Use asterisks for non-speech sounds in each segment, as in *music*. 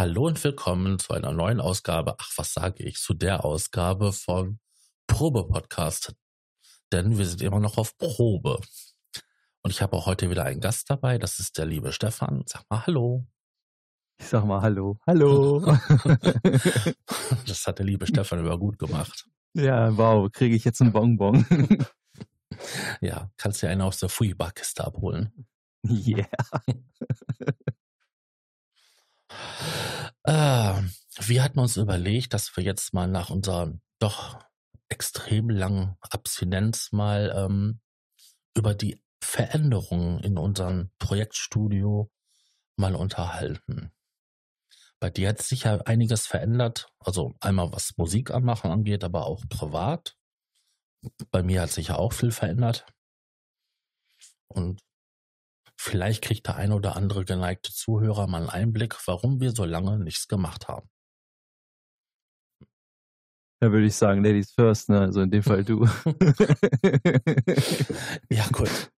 Hallo und willkommen zu einer neuen Ausgabe, ach was sage ich, zu der Ausgabe von Probe-Podcast. Denn wir sind immer noch auf Probe. Und ich habe auch heute wieder einen Gast dabei, das ist der liebe Stefan. Sag mal Hallo. Ich sag mal Hallo. Hallo. *laughs* das hat der liebe Stefan über gut gemacht. Ja, wow, kriege ich jetzt einen Bonbon. ja, kannst du einen aus der Fui-Barkiste abholen. *laughs* Yeah. Äh, wir hatten uns überlegt, dass wir jetzt mal nach unserer doch extrem langen Abstinenz mal ähm, über die Veränderungen in unserem Projektstudio mal unterhalten. Bei dir hat sich ja einiges verändert, also einmal was Musik anmachen angeht, aber auch privat. Bei mir hat sich ja auch viel verändert. Und vielleicht kriegt der ein oder andere geneigte Zuhörer mal einen Einblick, warum wir so lange nichts gemacht haben. Da würde ich sagen, Ladies first, ne? Also in dem Fall du. *laughs* ja, gut.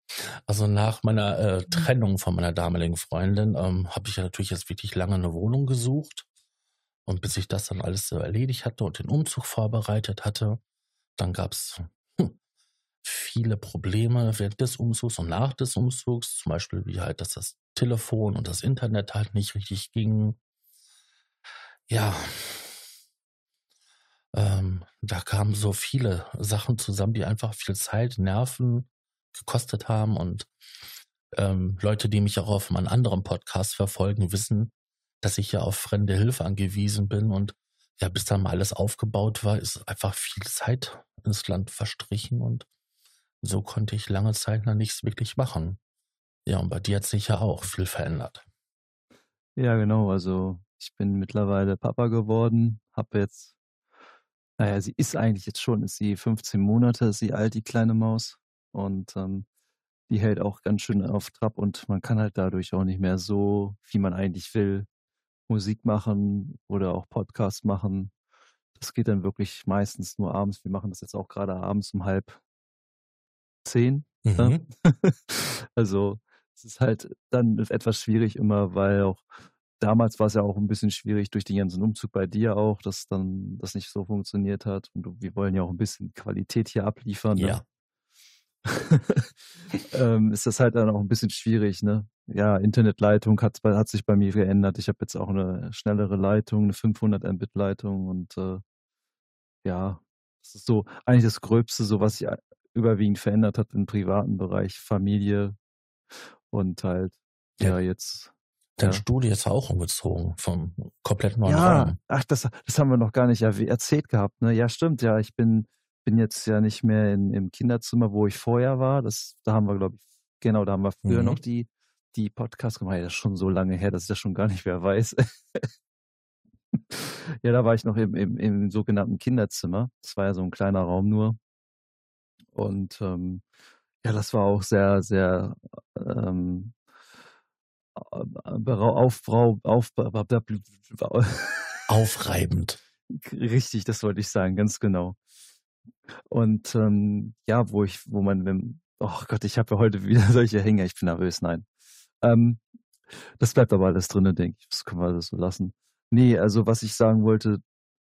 Also nach meiner äh, Trennung von meiner damaligen Freundin ähm, habe ich ja natürlich jetzt wirklich lange eine Wohnung gesucht. Und bis ich das dann alles so erledigt hatte und den Umzug vorbereitet hatte, dann gab es viele Probleme während des Umzugs und nach des Umzugs. Zum Beispiel wie halt, dass das Telefon und das Internet halt nicht richtig ging. Ja, ähm, da kamen so viele Sachen zusammen, die einfach viel Zeit, Nerven gekostet haben und ähm, Leute, die mich auch auf meinem anderen Podcast verfolgen, wissen, dass ich ja auf fremde Hilfe angewiesen bin und ja, bis dann mal alles aufgebaut war, ist einfach viel Zeit ins Land verstrichen und so konnte ich lange Zeit noch nichts wirklich machen. Ja, und bei dir hat sich ja auch viel verändert. Ja, genau. Also ich bin mittlerweile Papa geworden, habe jetzt naja, sie ist eigentlich jetzt schon, ist sie 15 Monate, ist sie alt, die kleine Maus. Und ähm, die hält auch ganz schön auf Trab und man kann halt dadurch auch nicht mehr so, wie man eigentlich will, Musik machen oder auch Podcasts machen. Das geht dann wirklich meistens nur abends. Wir machen das jetzt auch gerade abends um halb zehn. Ne? Mhm. *laughs* also es ist halt dann etwas schwierig immer, weil auch damals war es ja auch ein bisschen schwierig durch den ganzen Umzug bei dir auch, dass dann das nicht so funktioniert hat. Und wir wollen ja auch ein bisschen Qualität hier abliefern. Ne? Ja. *laughs* ähm, ist das halt dann auch ein bisschen schwierig, ne? Ja, Internetleitung hat, hat sich bei mir geändert. Ich habe jetzt auch eine schnellere Leitung, eine 500 Mbit Leitung und äh, ja, das ist so eigentlich das Gröbste, so was sich überwiegend verändert hat im privaten Bereich, Familie und halt ja, ja jetzt Dein ja. Studio ist auch umgezogen vom komplett neuen ja, Raum. Ach, das, das haben wir noch gar nicht erzählt gehabt. Ne? Ja, stimmt. Ja, ich bin, bin jetzt ja nicht mehr in, im Kinderzimmer, wo ich vorher war. Das, da haben wir, glaube ich, genau, da haben wir früher mhm. noch die, die Podcasts gemacht. Ja, das ist schon so lange her, dass ich das schon gar nicht mehr weiß. *laughs* ja, da war ich noch im, im, im sogenannten Kinderzimmer. Das war ja so ein kleiner Raum nur. Und ähm, ja, das war auch sehr, sehr ähm, Aufbrau, auf, aufreibend. Richtig, das wollte ich sagen, ganz genau. Und ähm, ja, wo ich, wo man, wenn, oh Gott, ich habe ja heute wieder *laughs* solche Hänger, ich bin nervös, nein. Ähm, das bleibt aber alles drin, denke ich. Das können wir alles so lassen. Nee, also was ich sagen wollte,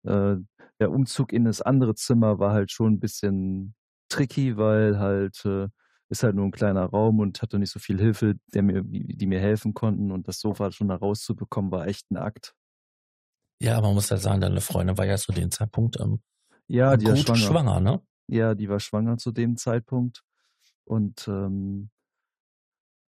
äh, der Umzug in das andere Zimmer war halt schon ein bisschen tricky, weil halt äh, ist halt nur ein kleiner Raum und hatte nicht so viel Hilfe, der mir, die mir helfen konnten. Und das Sofa schon da rauszubekommen, war echt ein Akt. Ja, man muss ja sagen, deine Freundin war ja zu dem Zeitpunkt ähm, ja, die gut schwanger. schwanger, ne? Ja, die war schwanger zu dem Zeitpunkt. Und ähm,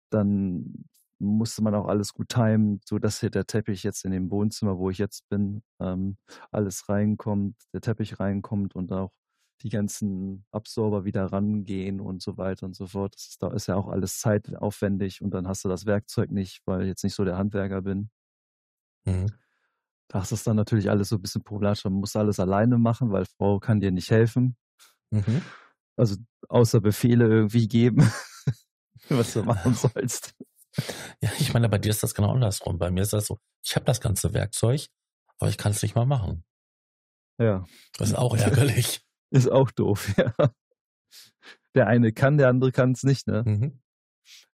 dann musste man auch alles gut timen, so dass hier der Teppich jetzt in dem Wohnzimmer, wo ich jetzt bin, ähm, alles reinkommt, der Teppich reinkommt und auch die ganzen Absorber wieder rangehen und so weiter und so fort. Das ist, da ist ja auch alles zeitaufwendig und dann hast du das Werkzeug nicht, weil ich jetzt nicht so der Handwerker bin. Mhm. Da ist das dann natürlich alles so ein bisschen problematisch. Man muss alles alleine machen, weil Frau kann dir nicht helfen. Mhm. Also außer Befehle irgendwie geben, *laughs* was du machen sollst. Ja, ich meine, bei dir ist das genau andersrum. Bei mir ist das so, ich habe das ganze Werkzeug, aber ich kann es nicht mal machen. Ja. Das ist auch ärgerlich. Ist auch doof, *laughs* ja. Der eine kann, der andere kann es nicht, ne? Mhm.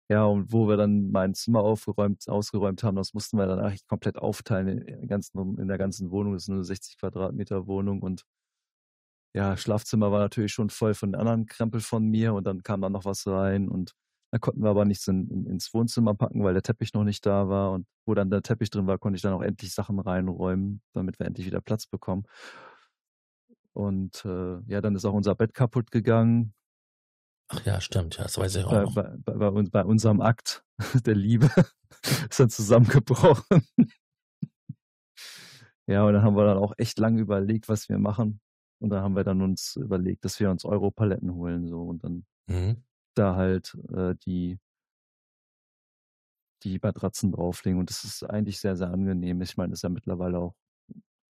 Ja, und wo wir dann mein Zimmer aufgeräumt, ausgeräumt haben, das mussten wir dann eigentlich komplett aufteilen in, der ganzen, in der ganzen Wohnung. Das ist eine 60 Quadratmeter Wohnung und ja, Schlafzimmer war natürlich schon voll von den anderen Krempel von mir und dann kam da noch was rein und da konnten wir aber nichts in, in, ins Wohnzimmer packen, weil der Teppich noch nicht da war und wo dann der Teppich drin war, konnte ich dann auch endlich Sachen reinräumen, damit wir endlich wieder Platz bekommen. Und äh, ja, dann ist auch unser Bett kaputt gegangen. Ach ja, stimmt, ja, das weiß ich auch. Bei, bei, bei, bei, bei unserem Akt *laughs* der Liebe *laughs* ist dann zusammengebrochen. *laughs* ja, und dann haben wir dann auch echt lange überlegt, was wir machen. Und dann haben wir dann uns überlegt, dass wir uns Europaletten holen, so und dann Mhm. da halt äh, die die Matratzen drauflegen. Und das ist eigentlich sehr, sehr angenehm. Ich meine, das ist ja mittlerweile auch,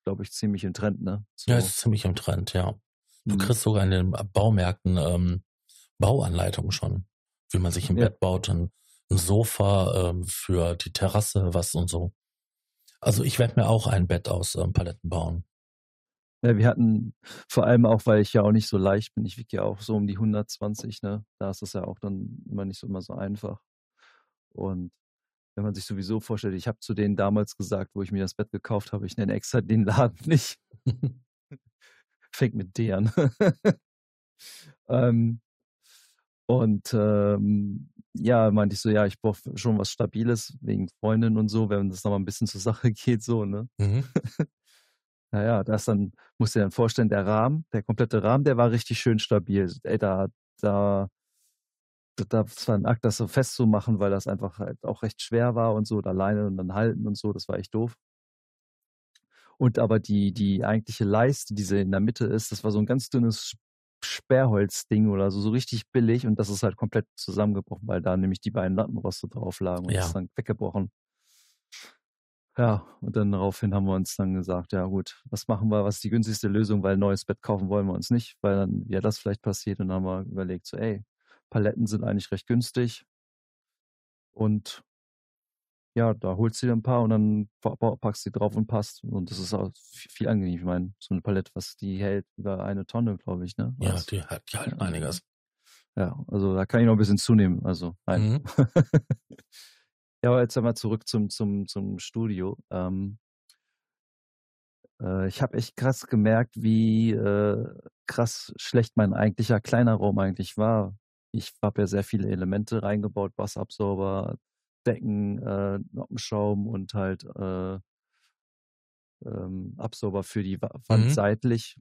glaube ich, ziemlich im Trend, ne? So. Ja, ist ziemlich im Trend, ja. Du Hm. kriegst sogar in den Baumärkten ähm, Bauanleitungen schon, wie man sich ein Ja. Bett baut, ein, ein Sofa ähm, für die Terrasse, was und so. Also ich werde mir auch ein Bett aus ähm, Paletten bauen. Ja, wir hatten vor allem auch, weil ich ja auch nicht so leicht bin, ich wiege ja auch so um die 120, ne? Da ist es ja auch dann immer nicht so immer so einfach. Und wenn man sich sowieso vorstellt, ich habe zu denen damals gesagt, wo ich mir das Bett gekauft habe, ich nenne extra den Laden *laughs* nicht. Fängt mit D an. *laughs* ähm, und ähm, ja, meinte ich so, ja, ich brauche schon was Stabiles wegen Freundin und so, wenn das nochmal ein bisschen zur Sache *laughs* geht, so, ne? Mhm. Naja, das dann, musst du dir dann vorstellen, der Rahmen, der komplette Rahmen, der war richtig schön stabil. Ey, da, da, da, das war ein Akt, das so festzumachen, weil das einfach halt auch recht schwer war und so, und alleine und dann halten und so, das war echt doof. Und aber die, die eigentliche Leiste, die sie in der Mitte ist, das war so ein ganz dünnes Sperrholzding oder so, so richtig billig und das ist halt komplett zusammengebrochen, weil da nämlich die beiden Lattenroste drauf lagen und Ja. das ist dann weggebrochen. Ja, und dann daraufhin haben wir uns dann gesagt, ja gut, was machen wir, was ist die günstigste Lösung, weil ein neues Bett kaufen wollen wir uns nicht, weil dann ja das vielleicht passiert und dann haben wir überlegt, so ey, Paletten sind eigentlich recht günstig und ja, da holst du dir ein paar und dann pa- pa- packst du die drauf und passt und das ist auch viel, angenehm. Ich meine, so eine Palette, was die hält über eine Tonne, glaube ich, ne? Ja, die, hat- die halten Ja. einiges. Ja, also da kann ich noch ein bisschen zunehmen. Also, nein. Mhm. *laughs* ja, aber jetzt einmal zurück zum, zum, zum Studio. Ähm, äh, ich habe echt krass gemerkt, wie äh, krass schlecht mein eigentlicher kleiner Raum eigentlich war. Ich habe ja sehr viele Elemente reingebaut, Wasserabsorber, Decken, äh, Noppenschaum und halt äh, ähm, Absorber für die Wa- Wand Mhm. seitlich.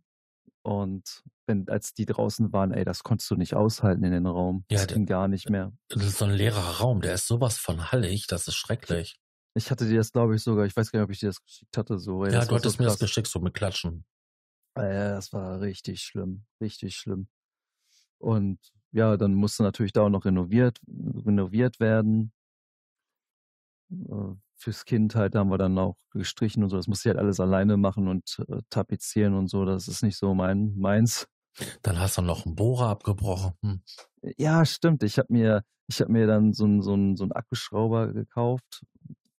Und wenn, als die draußen waren, ey, das konntest du nicht aushalten in den Raum. Ja, das ging gar nicht mehr. Das ist so ein leerer Raum, der ist sowas von hallig, das ist schrecklich. Ich hatte dir das, glaube ich, sogar, ich weiß gar nicht, ob ich dir das geschickt hatte, so. Ey, ja, du hattest so mir das geschickt, so mit Klatschen. Äh, das war richtig schlimm, richtig schlimm. Und ja, dann musste natürlich da auch noch renoviert, renoviert werden. Äh, Fürs Kind halt, da haben wir dann auch gestrichen und so. Das musste ich halt alles alleine machen und äh, tapezieren und so. Das ist nicht so mein meins. Dann hast du noch einen Bohrer abgebrochen. Hm. Ja, stimmt. Ich habe mir, ich habe mir dann so einen so einen so einen Akkuschrauber gekauft,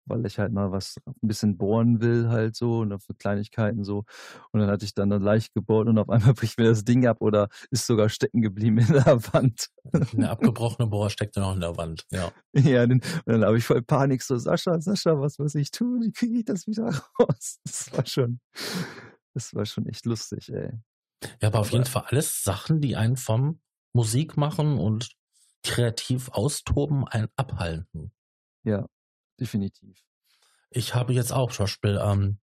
weil ich halt mal was ein bisschen bohren will halt so und für Kleinigkeiten so. Und dann hatte ich dann, dann leicht gebohrt und auf *laughs* einmal bricht mir das Ding ab oder ist sogar stecken geblieben in der *laughs* Wand. Eine abgebrochene Bohrer steckte noch in der Wand. Ja. Ja, dann, und dann habe ich voll Panik so, Sascha, Sascha, was muss ich tun? Wie kriege ich das wieder raus? *laughs* Das war schon, das war schon echt lustig, ey. Ja, aber auf jeden Fall alles Sachen, die einen vom Musik machen und kreativ austoben, einen abhalten. Ja, definitiv. Ich habe jetzt auch zum Beispiel ähm,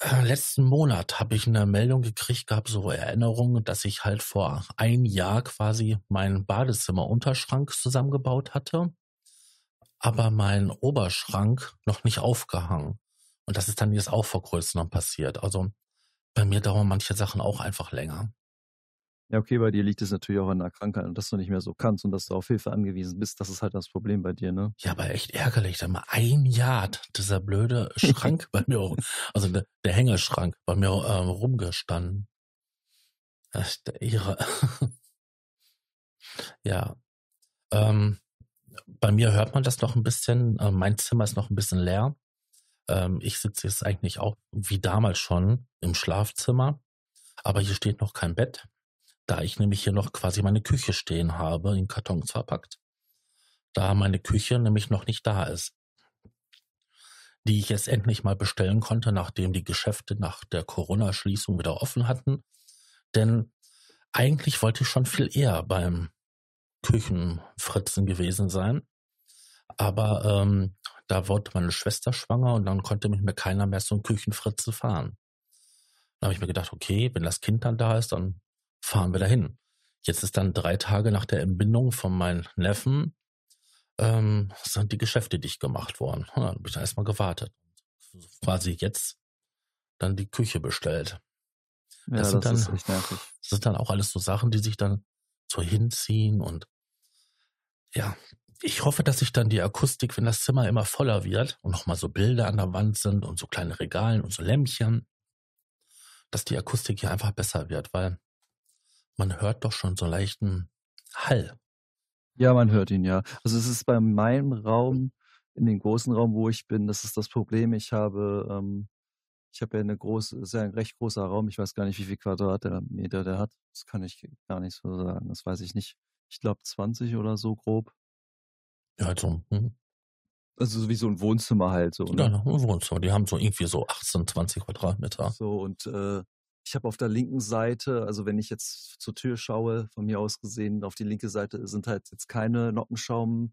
äh, letzten Monat habe ich eine Meldung gekriegt gehabt, so Erinnerungen, dass ich halt vor ein Jahr quasi meinen Badezimmer-Unterschrank zusammengebaut hatte, aber mein Oberschrank noch nicht aufgehangen. Und das ist dann jetzt auch vor kurzem passiert. Also bei mir dauern manche Sachen auch einfach länger. Ja, okay, bei dir liegt es natürlich auch an der Krankheit und dass du nicht mehr so kannst und dass du auf Hilfe angewiesen bist. Das ist halt das Problem bei dir, ne? Ja, aber echt ärgerlich. Da mal ein Jahr hat dieser blöde *laughs* Schrank bei mir, also der, der Hängeschrank bei mir ähm, rumgestanden. Das ist der Irre. *laughs* ja. Ähm, bei mir hört man das noch ein bisschen. Äh, mein Zimmer ist noch ein bisschen leer. Ähm, ich sitze jetzt eigentlich auch wie damals schon im Schlafzimmer. Aber hier steht noch kein Bett, da ich nämlich hier noch quasi meine Küche stehen habe, in Kartons verpackt. da meine Küche nämlich noch nicht da ist. Die ich jetzt endlich mal bestellen konnte, nachdem die Geschäfte nach der Corona-Schließung wieder offen hatten. Denn eigentlich wollte ich schon viel eher beim Küchenfritzen gewesen sein. Aber ähm, da wurde meine Schwester schwanger und dann konnte mit mir keiner mehr so ein Küchenfritze fahren. Dann habe ich mir gedacht, okay, wenn das Kind dann da ist, dann fahren wir dahin. Jetzt ist dann drei Tage nach der Entbindung von meinem Neffen, ähm, sind die Geschäfte dicht gemacht worden. Und dann habe ich erstmal gewartet. Quasi jetzt dann die Küche bestellt. Ja, das, das dann. Das sind dann auch alles so Sachen, die sich dann so hinziehen und ja, ich hoffe, dass sich dann die Akustik, wenn das Zimmer immer voller wird und nochmal so Bilder an der Wand sind und so kleine Regalen und so Lämpchen, dass die Akustik hier einfach besser wird, weil man hört doch schon so leichten Hall. Ja, man hört ihn, ja. Also es ist bei meinem Raum, in dem großen Raum, wo ich bin, das ist das Problem. Ich habe, ähm, ich habe ja eine große, sehr ein recht großer Raum. Ich weiß gar nicht, wie viel Quadratmeter der hat. Das kann ich gar nicht so sagen. Das weiß ich nicht. Ich glaube 20 oder so grob. Ja, also, hm. Also wie so ein Wohnzimmer halt so. Ne? Ja, ein Wohnzimmer. Die haben so irgendwie so 18, 20 Quadratmeter. So und äh, ich habe auf der linken Seite, also wenn ich jetzt zur Tür schaue, von mir aus gesehen, auf die linke Seite sind halt jetzt keine Noppenschaum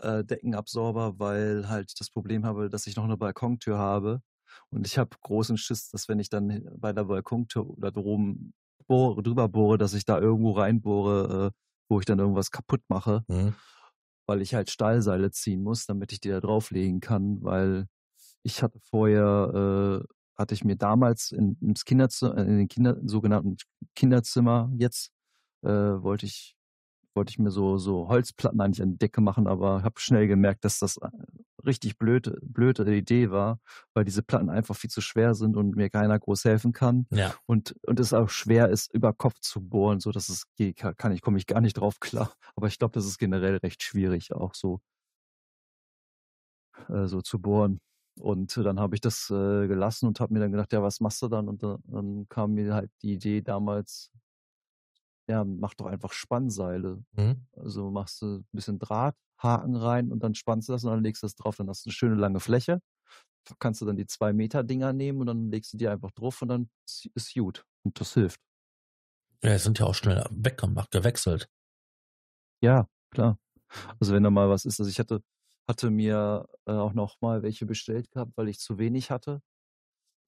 äh, Deckenabsorber, weil halt das Problem habe, dass ich noch eine Balkontür habe. Und ich habe großen Schiss, dass wenn ich dann bei der Balkontür oder droben bohre, drüber bohre, dass ich da irgendwo reinbohre, äh, wo ich dann irgendwas kaputt mache. Mhm weil ich halt Stahlseile ziehen muss, damit ich die da drauflegen kann, weil ich hatte vorher, äh, hatte ich mir damals in, ins Kinderzimmer, äh, in den Kinder, sogenannten Kinderzimmer jetzt, äh, wollte ich wollte ich mir so, so Holzplatten eigentlich an die Decke machen, aber habe schnell gemerkt, dass das äh, richtig blöde, blöde Idee war, weil diese Platten einfach viel zu schwer sind und mir keiner groß helfen kann. Ja. Und, und es auch schwer ist, über Kopf zu bohren, so dass es geht, kann ich, komme ich gar nicht drauf klar. *laughs* Aber ich glaube, das ist generell recht schwierig, auch so, äh, so zu bohren. Und dann habe ich das äh, gelassen und habe mir dann gedacht, ja, was machst du dann? Und dann kam mir halt die Idee damals, ja, mach doch einfach Spannseile. Mhm. Also machst du ein bisschen Drahthaken rein und dann spannst du das und dann legst du das drauf. Dann hast du eine schöne lange Fläche. Da kannst du dann die zwei Meter Dinger nehmen und dann legst du die einfach drauf und dann ist gut. Und das hilft. Ja, es sind ja auch schnell weggemacht, gewechselt. Ja, klar. Also wenn da mal was ist, also ich hatte, hatte mir äh, auch noch mal welche bestellt gehabt, weil ich zu wenig hatte.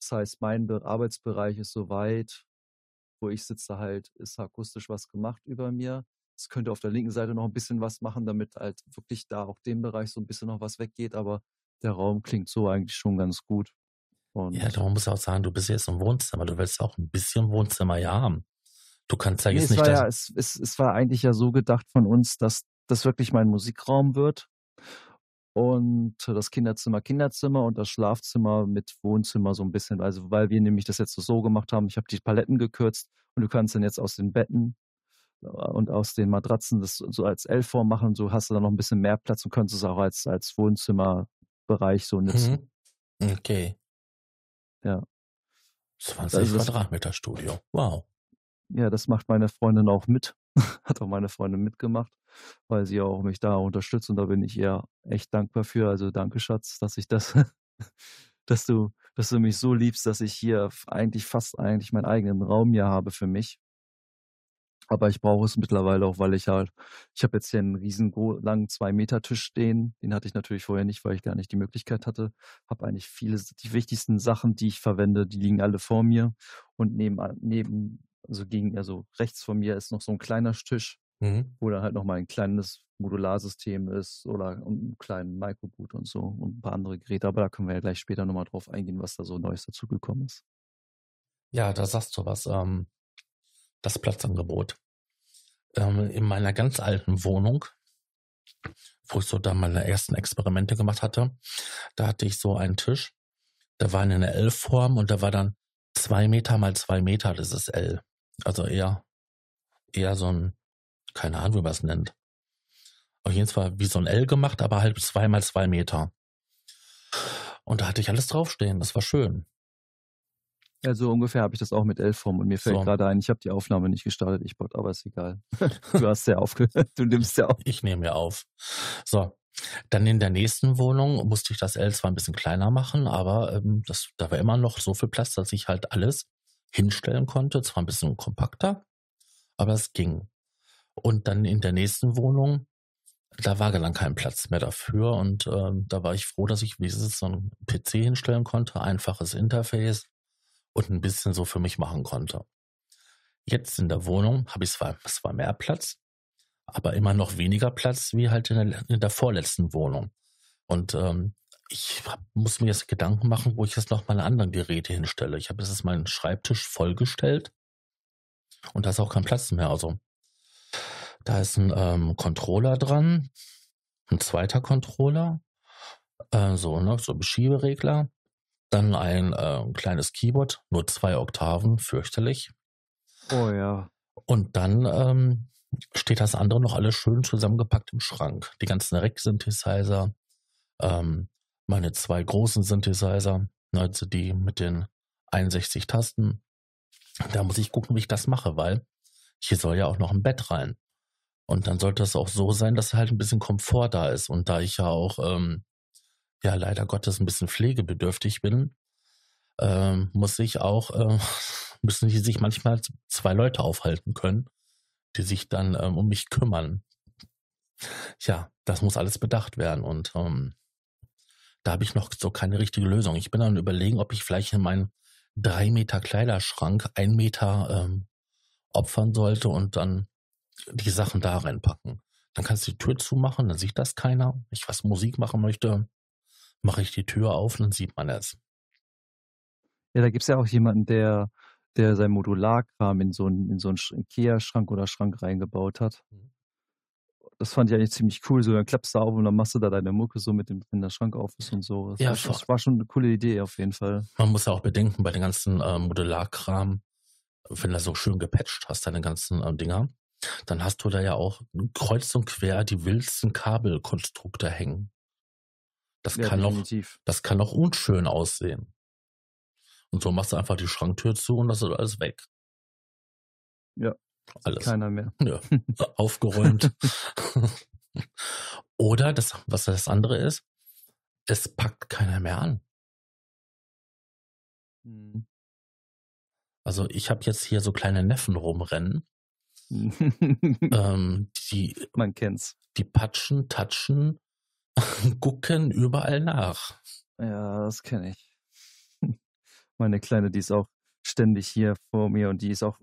Das heißt, mein Arbeitsbereich ist soweit wo ich sitze halt, ist akustisch was gemacht über mir. Es könnte auf der linken Seite noch ein bisschen was machen, damit halt wirklich da auch dem Bereich so ein bisschen noch was weggeht, aber der Raum klingt so eigentlich schon ganz gut. Und ja, du musst auch sagen, du bist jetzt im Wohnzimmer, du willst auch ein bisschen Wohnzimmer ja haben. Du kannst ja nee, jetzt nicht. War ja, es, es, es war eigentlich ja so gedacht von uns, dass das wirklich mein Musikraum wird und das Kinderzimmer Kinderzimmer und das Schlafzimmer mit Wohnzimmer so ein bisschen. Also weil wir nämlich das jetzt so gemacht haben, ich habe die Paletten gekürzt und du kannst dann jetzt aus den Betten äh, und aus den Matratzen das so als L-Form machen. So hast du dann noch ein bisschen mehr Platz und könntest es auch als, als Wohnzimmerbereich so nutzen. Mhm. Okay. Ja. 20 also Quadratmeter Studio. Wow. Ja, das macht meine Freundin auch mit. *laughs* Hat auch meine Freundin mitgemacht weil sie auch mich da unterstützt und da bin ich ihr echt dankbar für. Also danke, Schatz, dass ich das, *laughs* dass du, dass du mich so liebst, dass ich hier eigentlich fast eigentlich meinen eigenen Raum hier habe für mich. Aber ich brauche es mittlerweile auch, weil ich halt, ich habe jetzt hier einen riesen langen zwei Meter Tisch stehen. Den hatte ich natürlich vorher nicht, weil ich gar nicht die Möglichkeit hatte. Habe eigentlich viele, die wichtigsten Sachen, die ich verwende, die liegen alle vor mir. Und neben, neben, also gegen, also rechts von mir ist noch so ein kleiner Tisch mhm. wo dann halt nochmal ein kleines Modularsystem ist oder einen kleinen Microboot und so und ein paar andere Geräte. Aber da können wir ja gleich später nochmal drauf eingehen, was da so Neues dazugekommen ist. Ja, da sagst du was. Ähm, das Platzangebot. Ähm, in meiner ganz alten Wohnung, wo ich so da meine ersten Experimente gemacht hatte, da hatte ich so einen Tisch. Der war in einer L-Form und da war dann zwei Meter mal zwei Meter, das ist L. Also eher, eher so ein keine Ahnung, wie man es nennt. Auf jeden Fall wie so ein L gemacht, aber halt zwei mal zwei Meter. Und da hatte ich alles draufstehen. Das war schön. Ja, so ungefähr habe ich das auch mit L-Form und mir fällt So. gerade ein, ich habe die Aufnahme nicht gestartet, ich bot, aber ist egal. *laughs* du hast ja aufgehört, du nimmst ja auf. Ich nehme mir auf. So. Dann in der nächsten Wohnung musste ich das L zwar ein bisschen kleiner machen, aber ähm, das, da war immer noch so viel Platz, dass ich halt alles hinstellen konnte. Zwar ein bisschen kompakter, aber es ging. Und dann in der nächsten Wohnung, da war dann kein Platz mehr dafür. Und ähm, da war ich froh, dass ich wenigstens so einen PC hinstellen konnte, einfaches Interface und ein bisschen so für mich machen konnte. Jetzt in der Wohnung habe ich zwar, zwar mehr Platz, aber immer noch weniger Platz wie halt in der, in der vorletzten Wohnung. Und ähm, ich hab, muss mir jetzt Gedanken machen, wo ich jetzt noch meine anderen Geräte hinstelle. Ich habe jetzt meinen Schreibtisch vollgestellt und da ist auch kein Platz mehr. Also da ist ein ähm, Controller dran, ein zweiter Controller, äh, so ne, so Beschieberegler, dann ein äh, kleines Keyboard, nur zwei Oktaven, fürchterlich. Oh ja. Und dann ähm, steht das andere noch alles schön zusammengepackt im Schrank. Die ganzen Rack-Synthesizer, ähm, meine zwei großen Synthesizer, ne, also die mit den 61 Tasten. Da muss ich gucken, wie ich das mache, weil hier soll ja auch noch ein Bett rein. Und dann sollte es auch so sein, dass halt ein bisschen Komfort da ist. Und da ich ja auch, ähm, ja, leider Gottes ein bisschen pflegebedürftig bin, ähm, muss ich auch, äh, *laughs* müssen die sich manchmal zwei Leute aufhalten können, die sich dann ähm, um mich kümmern. Ja, das muss alles bedacht werden und ähm, da habe ich noch so keine richtige Lösung. Ich bin dann überlegen, ob ich vielleicht in meinen drei Meter Kleiderschrank ein Meter ähm, opfern sollte und dann die Sachen da reinpacken. Dann kannst du die Tür zumachen, dann sieht das keiner. Wenn ich was Musik machen möchte, mache ich die Tür auf und dann sieht man es. Ja, da gibt's ja auch jemanden, der, der sein Modularkram in so einen, in so einen Sch- Ikea-Schrank oder Schrank reingebaut hat. Mhm. Das fand ich eigentlich ziemlich cool. So, dann klappst du auf und dann machst du da deine Mucke so mit dem, wenn der Schrank auf ist und so. Das, Ja, war, schon- das war schon eine coole Idee auf jeden Fall. Man muss ja auch bedenken, bei den ganzen äh, Modularkram, wenn du so schön gepatcht hast, deine ganzen ähm, Dinger, dann hast du da ja auch kreuz und quer die wildsten Kabelkonstrukte hängen. Das Ja, kann noch, definitiv. das kann noch unschön aussehen. Und so machst du einfach die Schranktür zu und das ist alles weg. Ja. Alles. Keiner mehr. Ja, *laughs* aufgeräumt. Oder das, was das andere ist, es packt keiner mehr an. Mhm. Also ich habe jetzt hier so kleine Neffen rumrennen, *laughs* ähm, die, Man kennt's. die patschen, touchen, *laughs* gucken überall nach. Ja, das kenne ich. *laughs* Meine Kleine, die ist auch ständig hier vor mir und die ist auch,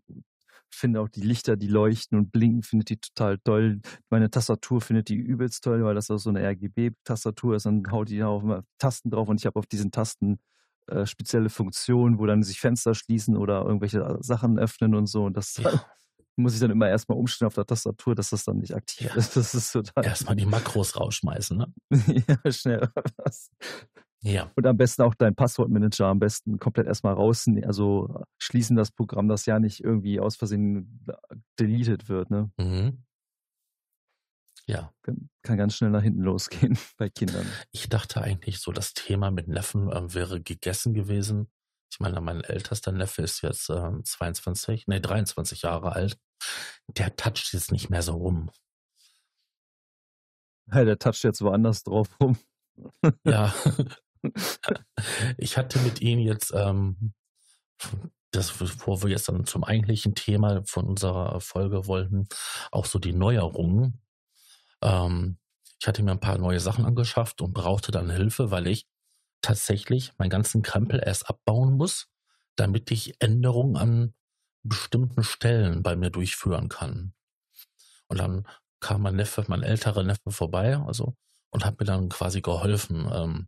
finde auch die Lichter, die leuchten und blinken, findet die total toll. Meine Tastatur findet die übelst toll, weil das auch so eine RGB-Tastatur ist. Dann haut die da immer Tasten drauf und ich habe auf diesen Tasten äh, spezielle Funktionen, wo dann sich Fenster schließen oder irgendwelche Sachen öffnen und so. Und das Ja. Muss ich dann immer erstmal umstellen auf der Tastatur, dass das dann nicht aktiv Ja. ist. *laughs* Das ist total. Erstmal die Makros rausschmeißen, ne? *laughs* ja, schnell. was. Ja. Und am besten auch dein Passwortmanager am besten komplett erstmal rausnehmen, also schließen das Programm, das ja nicht irgendwie aus Versehen deleted wird. Ne? Mhm. Ja. Kann, kann ganz schnell nach hinten losgehen *laughs* bei Kindern. Ich dachte eigentlich so, das Thema mit Neffen ähm, wäre gegessen gewesen. Ich meine, mein ältester Neffe ist jetzt ähm, 22, nee, 23 Jahre alt. Der toucht jetzt nicht mehr so rum. Ja, der toucht jetzt woanders drauf rum. Ja. *laughs* ich hatte mit ihm jetzt, ähm, das, bevor wir jetzt dann zum eigentlichen Thema von unserer Folge wollten, auch so die Neuerungen. Ähm, ich hatte mir ein paar neue Sachen angeschafft und brauchte dann Hilfe, weil ich tatsächlich meinen ganzen Krempel erst abbauen muss, damit ich Änderungen an bestimmten Stellen bei mir durchführen kann. Und dann kam mein Neffe, mein älterer Neffe vorbei, also und hat mir dann quasi geholfen, ähm,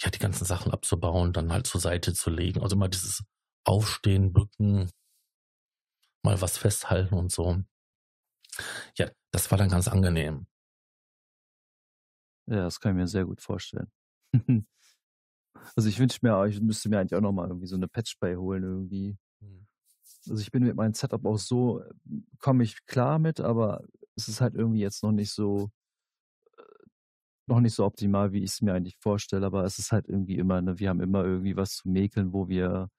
ja, die ganzen Sachen abzubauen, dann halt zur Seite zu legen. Also immer dieses Aufstehen, Bücken, mal was festhalten und so. Ja, das war dann ganz angenehm. Ja, das kann ich mir sehr gut vorstellen. *laughs* also ich wünsche mir, ich müsste mir eigentlich auch nochmal irgendwie so eine Patchbay holen irgendwie. Also ich bin mit meinem Setup auch so, komme ich klar mit, aber es ist halt irgendwie jetzt noch nicht so, noch nicht so optimal, wie ich es mir eigentlich vorstelle, aber es ist halt irgendwie immer, ne, wir haben immer irgendwie was zu mäkeln, wo wir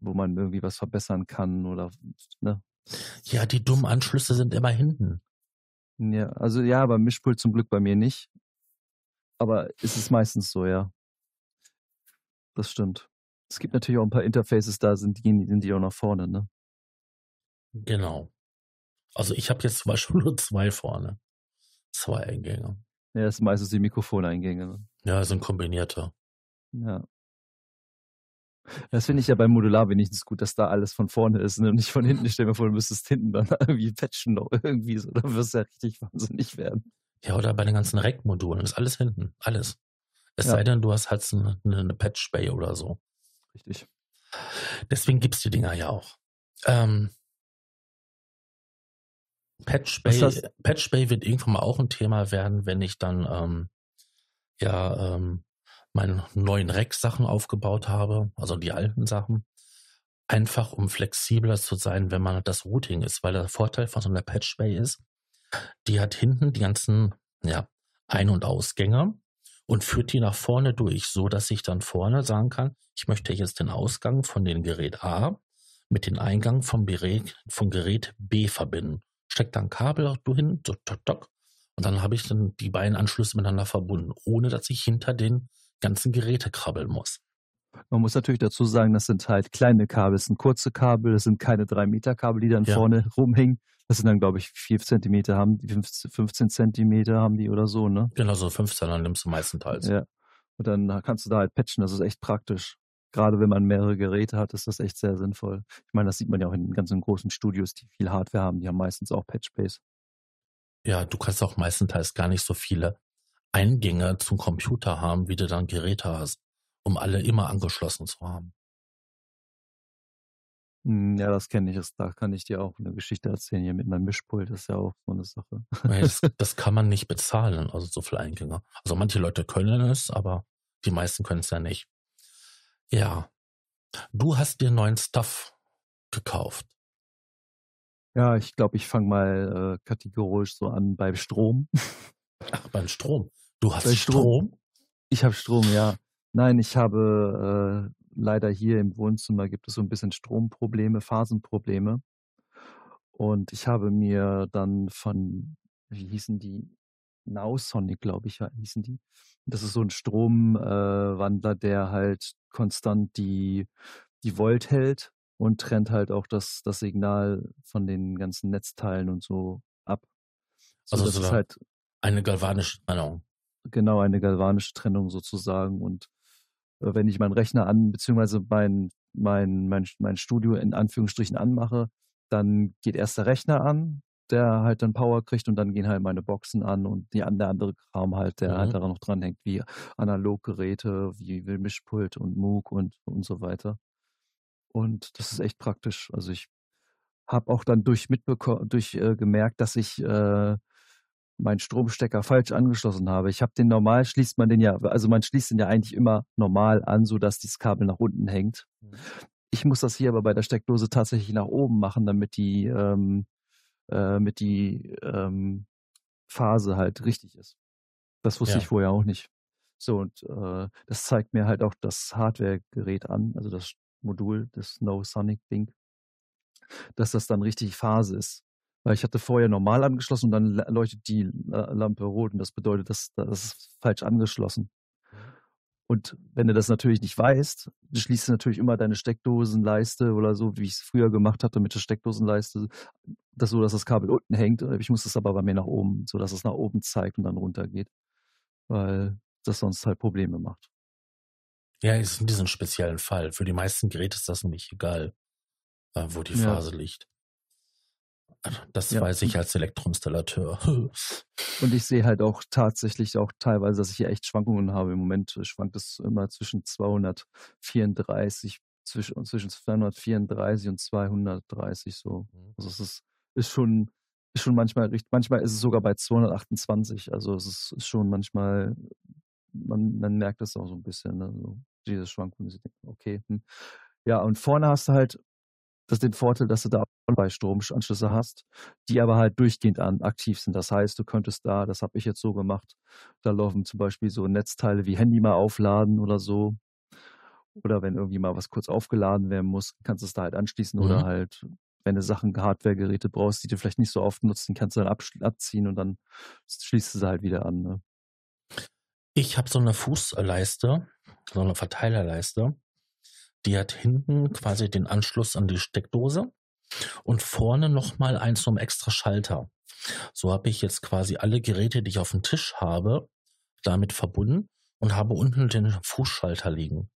wo man irgendwie was verbessern kann oder, ne? Ja, die dummen Anschlüsse sind immer hinten. Ja, also ja, beim Mischpult zum Glück bei mir nicht. Aber es ist meistens so, ja. Das stimmt. Es gibt natürlich auch ein paar Interfaces, da sind die, sind die auch nach vorne, ne? Genau. Also ich habe jetzt zum Beispiel *laughs* nur zwei vorne. Zwei Eingänge. Ja, das sind meistens die Mikrofoneingänge. Ne? Ja, sind kombinierte. Ja. Das finde ich ja beim Modular wenigstens gut, dass da alles von vorne ist ne? und nicht von hinten. Ich stelle mir vor, du müsstest hinten dann *laughs* irgendwie patchen noch irgendwie so. Dann wirst du ja richtig wahnsinnig werden. Ja, oder bei den ganzen Rack-Modulen ist alles hinten. Alles. Es ja. sei denn, du hast halt eine, eine Patch-Bay oder so. Richtig. Deswegen gibt es die Dinger ja auch. Ähm, Patch Bay, Patch Bay wird irgendwann mal auch ein Thema werden, wenn ich dann ähm, ja ähm, meine neuen Rack-Sachen aufgebaut habe, also die alten Sachen. Einfach um flexibler zu sein, wenn man das Routing ist, weil der Vorteil von so einer Patch Bay ist, die hat hinten die ganzen ja, Ein- und Ausgänge und führt die nach vorne durch, so dass ich dann vorne sagen kann, ich möchte jetzt den Ausgang von dem Gerät A mit dem Eingang vom Gerät, vom Gerät B verbinden. Steck da ein Kabel auch hin, so, tok, tok, und dann habe ich dann die beiden Anschlüsse miteinander verbunden, ohne dass ich hinter den ganzen Geräte krabbeln muss. Man muss natürlich dazu sagen, das sind halt kleine Kabel, das sind kurze Kabel, das sind keine 3 Meter Kabel, die dann ja. vorne rumhängen. Das sind dann, glaube ich, 4 Zentimeter haben die, 15 Zentimeter haben die oder so, ne? Genau, so 15 dann nimmst du meistenteils. Ja. Und dann kannst du da halt patchen, das ist echt praktisch. Gerade wenn man mehrere Geräte hat, ist das echt sehr sinnvoll. Ich meine, das sieht man ja auch in ganzen großen Studios, die viel Hardware haben, die haben meistens auch Patchbase. Ja, du kannst auch meistenteils gar nicht so viele Eingänge zum Computer haben, wie du dann Geräte hast, um alle immer angeschlossen zu haben. Hm, ja, das kenne ich. Da kann ich dir auch eine Geschichte erzählen hier mit meinem Mischpult. Das ist ja auch so eine Sache. Das, *laughs* das kann man nicht bezahlen, also so viele Eingänge. Also manche Leute können es, aber die meisten können es ja nicht. Ja. Du hast dir neuen Stuff gekauft. Ja, ich glaube, ich fange mal äh, kategorisch so an beim Strom. Ach, beim Strom. Du hast Strom? Strom? Ich habe Strom, ja. Nein, ich habe äh, leider hier im Wohnzimmer gibt es so ein bisschen Stromprobleme, Phasenprobleme. Und ich habe mir dann von, wie hießen die? Nausonic, glaube ich, hießen die. Das ist so ein Stromwandler, äh, der halt konstant die, die Volt hält und trennt halt auch das, das Signal von den ganzen Netzteilen und so ab. So, also das so ist halt eine galvanische Trennung. Genau, eine galvanische Trennung sozusagen. Und wenn ich meinen Rechner an, beziehungsweise mein, mein, mein, mein Studio in Anführungsstrichen anmache, dann geht erst der Rechner an, der halt dann Power kriegt und dann gehen halt meine Boxen an und die, der andere Kram halt, der halt mhm. halt daran noch dranhängt, wie Analoggeräte, wie Mischpult und MOOC und, und so weiter. Und das ist echt praktisch. Also ich habe auch dann durch mitbekommen, durch äh, gemerkt, dass ich äh, meinen Stromstecker falsch angeschlossen habe. Ich habe den normal, schließt man den ja, also man schließt den ja eigentlich immer normal an, sodass dieses Kabel nach unten hängt. Mhm. Ich muss das hier aber bei der Steckdose tatsächlich nach oben machen, damit die, ähm, äh, mit die ähm, Phase halt richtig ist. Das wusste ja. ich vorher auch nicht. So, und äh, das zeigt mir halt auch das Hardware-Gerät an, also das Modul, das No Sonic Ding, dass das dann richtig Phase ist. Weil ich hatte vorher normal angeschlossen und dann leuchtet die Lampe rot und das bedeutet, dass das ist falsch angeschlossen. Mhm. Und wenn du das natürlich nicht weißt, du schließt natürlich immer deine Steckdosenleiste oder so, wie ich es früher gemacht hatte mit der Steckdosenleiste, das so, dass das Kabel unten hängt. Ich muss es aber bei mir nach oben, so dass es nach oben zeigt und dann runtergeht, weil das sonst halt Probleme macht. Ja, ist in diesem speziellen Fall. Für die meisten Geräte ist das nämlich egal, äh, wo die Phase ja. liegt. Das ja. weiß ich als Elektroinstallateur. *laughs* Und ich sehe halt auch tatsächlich auch teilweise, dass ich hier echt Schwankungen habe. Im Moment schwankt es immer zwischen 234, zwischen, zwischen 234 und 230 so. Mhm. Also es ist, ist schon, ist schon manchmal richtig, manchmal ist es sogar bei 228. Also es ist, ist schon manchmal, man, man merkt das auch so ein bisschen, ne? so diese Schwankungen. Okay. Hm. Ja, und vorne hast du halt das den Vorteil, dass du da bei Stromanschlüsse hast, die aber halt durchgehend an, aktiv sind. Das heißt, du könntest da, das habe ich jetzt so gemacht, da laufen zum Beispiel so Netzteile wie Handy mal aufladen oder so. Oder wenn irgendwie mal was kurz aufgeladen werden muss, kannst du es da halt anschließen Mhm. oder halt, wenn du Sachen, Hardware-Geräte brauchst, die du vielleicht nicht so oft nutzen, kannst du dann abziehen und dann schließt du sie halt wieder an. Ne? Ich habe so eine Fußleiste, so eine Verteilerleiste. Die hat hinten quasi den Anschluss an die Steckdose und vorne nochmal einen zum extra Schalter. So habe ich jetzt quasi alle Geräte, die ich auf dem Tisch habe, damit verbunden und habe unten den Fußschalter liegen.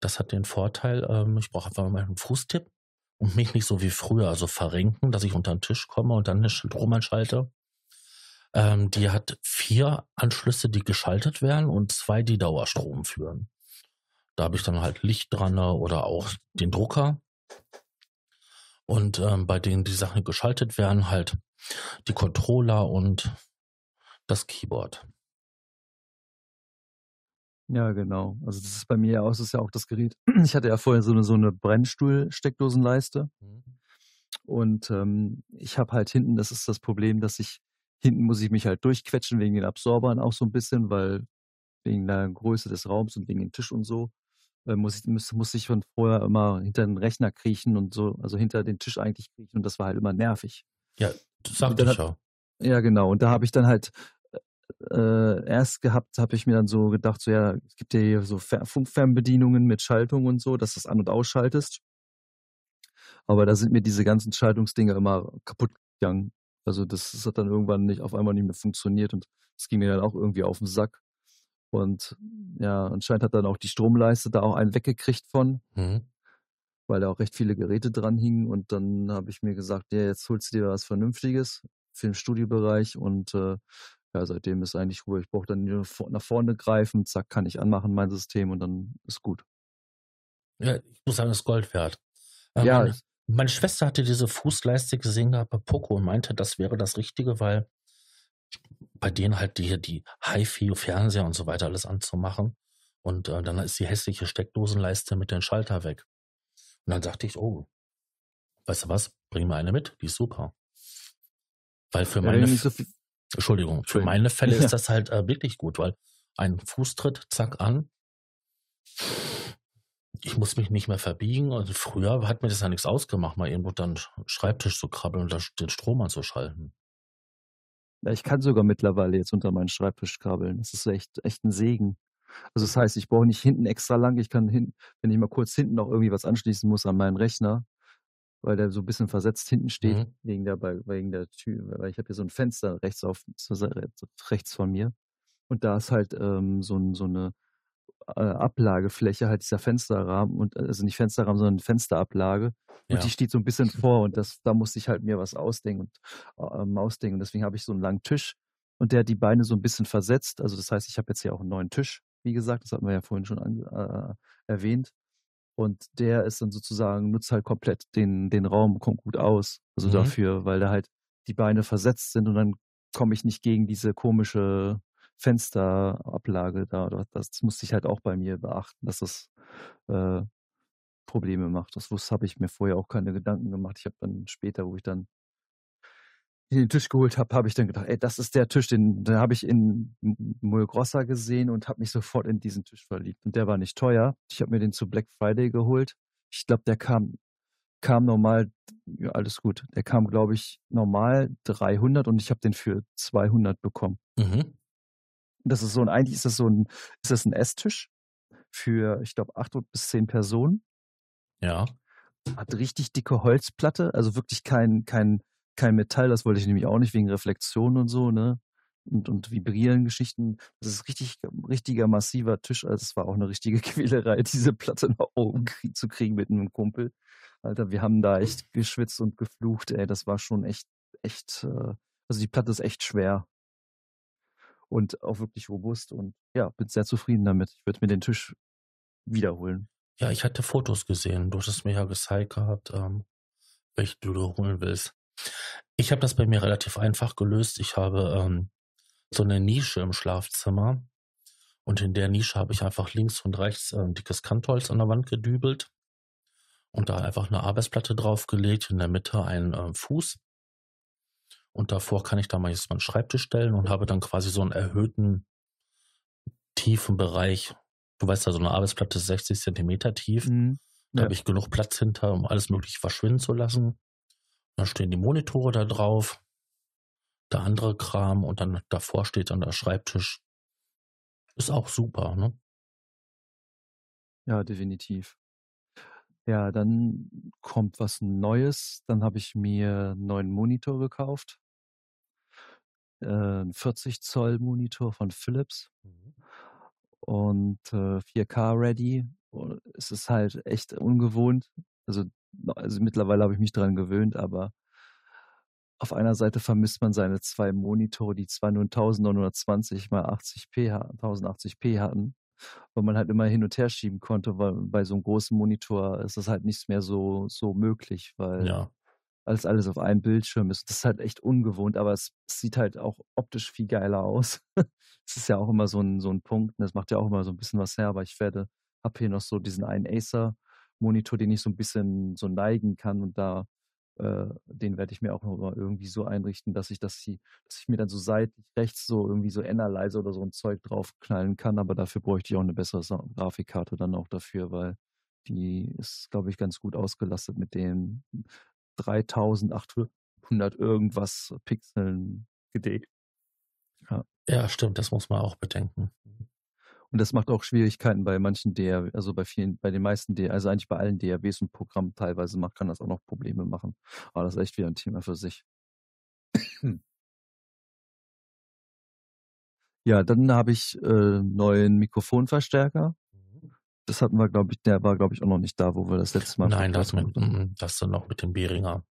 Das hat den Vorteil, ähm, ich brauche einfach mal einen Fußtipp und mich nicht so wie früher, also verrenken, dass ich unter den Tisch komme und dann eine Strom anschalte. Ähm, die hat vier Anschlüsse, die geschaltet werden und zwei, die Dauerstrom führen. Da habe ich dann halt Licht dran oder auch den Drucker. Und ähm, bei denen die Sachen geschaltet werden, halt die Controller und das Keyboard. Ja, genau. Also das ist bei mir ja auch, das ist ja auch das Gerät. *clears throat* Ich hatte ja vorher so eine, so eine Brennstuhl-Steckdosenleiste und ähm, ich habe halt hinten, das ist das Problem, dass ich, hinten muss ich mich halt durchquetschen wegen den Absorbern auch so ein bisschen, weil wegen der Größe des Raums und wegen dem Tisch und so, muss ich, muss, muss ich von vorher immer hinter den Rechner kriechen und so, also hinter den Tisch eigentlich kriechen und das war halt immer nervig. Ja, das sagte dann ich ja. Ja, genau. Und da habe ich dann halt äh, erst gehabt, habe ich mir dann so gedacht, so ja, es gibt ja hier so Fer Funkfernbedienungen mit Schaltung und so, dass du das an- und ausschaltest. Aber da sind mir diese ganzen Schaltungsdinger immer kaputt gegangen. Also das, das hat dann irgendwann nicht auf einmal nicht mehr funktioniert und das ging mir dann auch irgendwie auf den Sack. Und ja, anscheinend hat dann auch die Stromleiste da auch einen weggekriegt von, Mhm. weil da auch recht viele Geräte dran hingen. Und dann habe ich mir gesagt, ja, jetzt holst du dir was Vernünftiges für den Studiobereich und äh, ja, seitdem ist eigentlich Ruhe. Ich brauche dann nur nach vorne greifen, zack, kann ich anmachen, mein System und dann ist gut. Ja, ich muss sagen, es ist Gold wert. Äh, Ja, meine, meine Schwester hatte diese Fußleiste gesehen gehabt bei Poco und meinte, das wäre das Richtige, weil bei denen halt die, die HiFi-Fernseher und so weiter alles anzumachen. Und äh, dann ist die hässliche Steckdosenleiste mit den Schalter weg. Und dann dachte ich, oh, weißt du was, bring mir eine mit, die ist super. Weil für ja, meine, nicht so Entschuldigung, für meine Fälle Ja. ist das halt äh, wirklich gut, weil ein Fußtritt, zack, an. Ich muss mich nicht mehr verbiegen. Also früher hat mir das ja nichts ausgemacht, mal irgendwo dann Schreibtisch zu krabbeln und den Strom anzuschalten. Ja, ich kann sogar mittlerweile jetzt unter meinen Schreibtisch krabbeln. Das ist echt, echt ein Segen. Also das heißt, ich brauche nicht hinten extra lang. Ich kann hin, wenn ich mal kurz hinten noch irgendwie was anschließen muss an meinen Rechner, weil der so ein bisschen versetzt hinten steht, Mhm. wegen der, wegen der Tür, weil ich habe hier so ein Fenster rechts auf, rechts von mir. Und da ist halt ähm, so, ein, so eine äh, Ablagefläche, halt dieser Fensterrahmen und also nicht Fensterrahmen, sondern Fensterablage. Und Ja. die steht so ein bisschen vor und das, da musste ich halt mir was ausdenken und ähm, ausdenken. Und deswegen habe ich so einen langen Tisch und der hat die Beine so ein bisschen versetzt. Also das heißt, ich habe jetzt hier auch einen neuen Tisch, wie gesagt, das hatten wir ja vorhin schon an, äh, erwähnt. Und der ist dann sozusagen, nutzt halt komplett den, den Raum, kommt gut aus. Also Mhm. dafür, weil da halt die Beine versetzt sind und dann komme ich nicht gegen diese komische Fensterablage da. Oder Das, musste ich halt auch bei mir beachten, dass das äh, Probleme macht. Das habe ich mir vorher auch keine Gedanken gemacht. Ich habe dann später, wo ich dann den Tisch geholt habe, habe ich dann gedacht, ey, das ist der Tisch, den, den habe ich in Mulgrossa gesehen und habe mich sofort in diesen Tisch verliebt. Und der war nicht teuer. Ich habe mir den zu Black Friday geholt. Ich glaube, der kam, kam normal, ja, alles gut. Der kam, glaube ich, normal 300 und ich habe den für 200 bekommen. Mhm. Das ist so ein, eigentlich ist das so ein, ist das ein Esstisch für, ich glaube, acht bis zehn Personen. Ja. Hat richtig dicke Holzplatte, also wirklich kein, kein, kein Metall, das wollte ich nämlich auch nicht wegen Reflexion und so, ne? Und, und vibrieren Geschichten. Das ist richtig, richtiger massiver Tisch. Also es war auch eine richtige *laughs* Quälerei, diese Platte nach oben zu kriegen mit einem Kumpel. Alter, wir haben da echt geschwitzt und geflucht, ey. Das war schon echt, echt, äh, also die Platte ist echt schwer. Und auch wirklich robust und ja, bin sehr zufrieden damit. Ich würde mir den Tisch wiederholen. Ja, ich hatte Fotos gesehen. Du hattest mir ja gezeigt gehabt, ähm, welche du du holen willst. Ich habe das bei mir relativ einfach gelöst. Ich habe ähm, so eine Nische im Schlafzimmer. Und in der Nische habe ich einfach links und rechts äh, ein dickes Kantholz an der Wand gedübelt. Und da einfach eine Arbeitsplatte draufgelegt. In der Mitte einen äh, Fuß. Und davor kann ich da mal jetzt meinen Schreibtisch stellen und habe dann quasi so einen erhöhten, tiefen Bereich, Du weißt ja, so eine Arbeitsplatte ist 60 Zentimeter tief. Mhm. Da ja. habe ich genug Platz hinter, um alles Mögliche verschwinden zu lassen. Dann stehen die Monitore da drauf, der andere Kram und dann davor steht dann der Schreibtisch. Ist auch super, ne? Ja, definitiv. Ja, dann kommt was Neues. Dann habe ich mir einen neuen Monitor gekauft. Äh, 'n 40 Zoll Monitor von Philips. Mhm. Und, äh, 4K ready. es ist halt echt ungewohnt. Also also mittlerweile habe ich mich dran gewöhnt, aber auf einer Seite vermisst man seine zwei Monitore, die zwar nur 1920 mal 80p 1080p hatten, weil man halt immer hin und her schieben konnte, weil bei so einem großen Monitor ist das halt nicht mehr so, so möglich, weil ja. Alles, alles auf einem Bildschirm ist. Das ist halt echt ungewohnt, aber es, sieht halt auch optisch viel geiler aus. *laughs* Das ist ja auch immer so ein, so ein Punkt. Und das macht ja auch immer so ein bisschen was her, aber ich werde, habe hier noch so diesen einen Acer-Monitor, den ich so ein bisschen so neigen kann und da äh, den werde ich mir auch noch irgendwie so einrichten, dass ich das hier, dass ich mir dann so seitlich rechts so irgendwie so Analyzer oder so ein Zeug draufknallen kann, aber dafür bräuchte ich auch eine bessere Grafikkarte dann auch dafür, weil die ist, glaube ich, ganz gut ausgelastet mit den 3800 irgendwas Pixeln gedeckt. Ja. ja, stimmt, das muss man auch bedenken. Und das macht auch Schwierigkeiten bei manchen DR, also bei vielen, bei den meisten DR, also eigentlich bei allen DRWs und Programmen teilweise macht, kann das auch noch Probleme machen. Aber das ist echt wieder ein Thema für sich. *clears throat* Ja, dann habe ich äh, neuen Mikrofonverstärker. Das hatten wir, glaube ich, der war, glaube ich, auch noch nicht da, wo wir das letzte Mal. Nein, das, mit, das dann noch mit dem Behringer.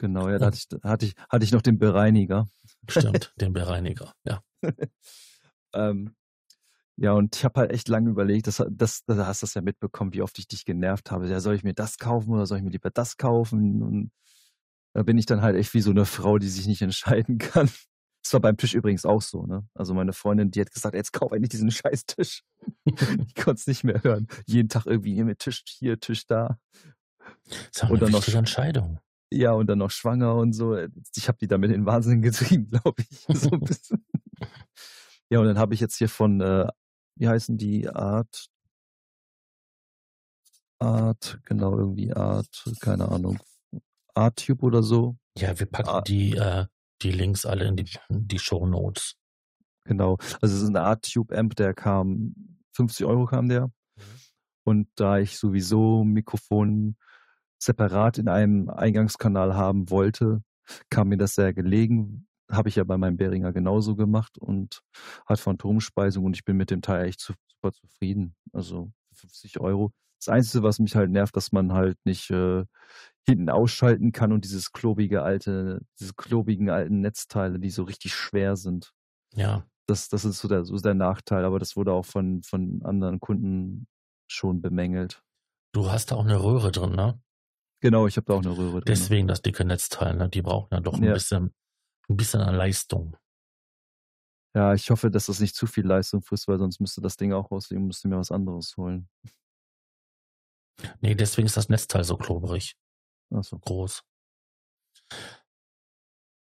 Genau, ja, da hatte ich, hatte ich, hatte ich noch den Bereiniger. Stimmt, *laughs* den Bereiniger, ja. *laughs* ähm, ja, und ich habe halt echt lange überlegt, das, das, da hast du das ja mitbekommen, wie oft ich dich genervt habe. Ja, soll ich mir das kaufen oder soll ich mir lieber das kaufen? Und da bin ich dann halt echt wie so eine Frau, die sich nicht entscheiden kann. Das war beim Tisch übrigens auch so, ne? Also meine Freundin, die hat gesagt, jetzt kauf endlich diesen *laughs* Scheißtisch. ich konnte es nicht mehr hören. Jeden Tag irgendwie hier mit Tisch hier, Tisch da. Das ist auch eine wichtige Entscheidung. Ja, und dann noch schwanger und so. Ich habe die damit in den Wahnsinn getrieben, *laughs* glaube ich. So ein *laughs* bisschen. ja, und dann habe ich jetzt hier von äh, wie heißen die Art? Art, genau, irgendwie Art, keine Ahnung. Art-Tube oder so. Ja, wir packen Art. die, äh, die Links alle in die, die Show Notes. Genau. Also es ist ein Art-Tube-Amp, der kam, 50 Euro kam der. Mhm. Und da ich sowieso Mikrofon separat in einem Eingangskanal haben wollte, kam mir das sehr gelegen, habe ich ja bei meinem Beringer genauso gemacht und hat Phantomspeisung und ich bin mit dem Teil echt super zufrieden. Also 50 Euro. Das Einzige, was mich halt nervt, dass man halt nicht äh, hinten ausschalten kann und dieses klobige alte, diese klobigen alten Netzteile, die so richtig schwer sind. Ja. Das, das ist so der, so der Nachteil, aber das wurde auch von, von anderen Kunden schon bemängelt. Du hast da auch eine Röhre drin, ne? Genau, ich habe da auch eine Röhre drin. Deswegen das dicke Netzteil, ne? Die brauchen ja doch ein ja. bisschen ein bisschen an Leistung. Ja, ich hoffe, dass das nicht zu viel Leistung frisst, weil sonst müsste das Ding auch auslegen, müsste mir was anderes holen. Nee, deswegen ist das Netzteil so klobrig. Ach so. Groß.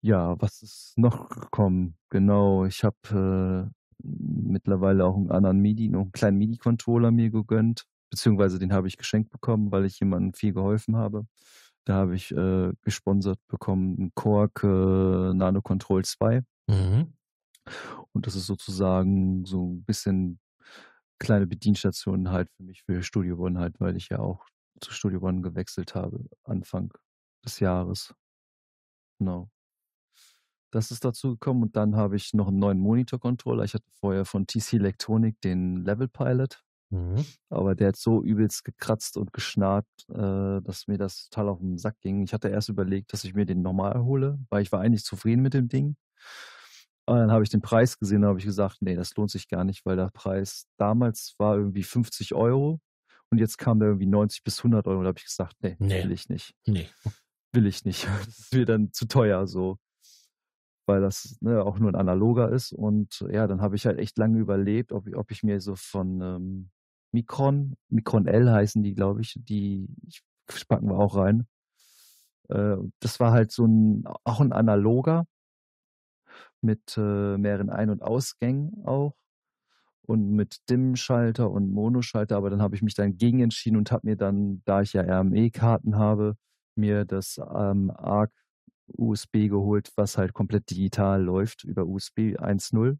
Ja, was ist noch gekommen? Genau, ich habe äh, mittlerweile auch einen anderen MIDI, noch einen kleinen MIDI-Controller mir gegönnt, beziehungsweise den habe ich geschenkt bekommen, weil ich jemandem viel geholfen habe. Da habe ich äh, gesponsert bekommen einen Korg äh, Nano Control 2. Mhm. Und das ist sozusagen so ein bisschen kleine Bedienstationen halt für mich für Studio One halt, weil ich ja auch zu Studio One gewechselt habe Anfang des Jahres. Genau. Das ist dazu gekommen und dann habe ich noch einen neuen Monitor-Controller. Ich hatte vorher von TC Electronic den Level Pilot. Mhm. Aber der hat so übelst gekratzt und geschnarrt, äh, dass mir das total auf den Sack ging. Ich hatte erst überlegt, dass ich mir den normal hole, weil ich war eigentlich zufrieden mit dem Ding. Und dann habe ich den Preis gesehen und habe ich gesagt, nee, das lohnt sich gar nicht, weil der Preis damals war irgendwie 50 Euro und jetzt kam der irgendwie 90 bis 100 Euro. Da habe ich gesagt, nee, nee, will ich nicht. Nee. Will ich nicht. *laughs* Das ist mir dann zu teuer so weil das ne, auch nur ein analoger ist. Und ja, dann habe ich halt echt lange überlebt, ob, ob ich mir so von ähm, Micron, Micron L heißen die, glaube ich, die packen wir auch rein. Äh, das war halt so ein, auch ein analoger mit äh, mehreren Ein- und Ausgängen auch. Und mit DIM-Schalter und Mono-Schalter, aber dann habe ich mich dann gegen entschieden und habe mir dann, da ich ja RME-Karten habe, mir das ähm, ARC USB geholt, was halt komplett digital läuft über USB 1.0.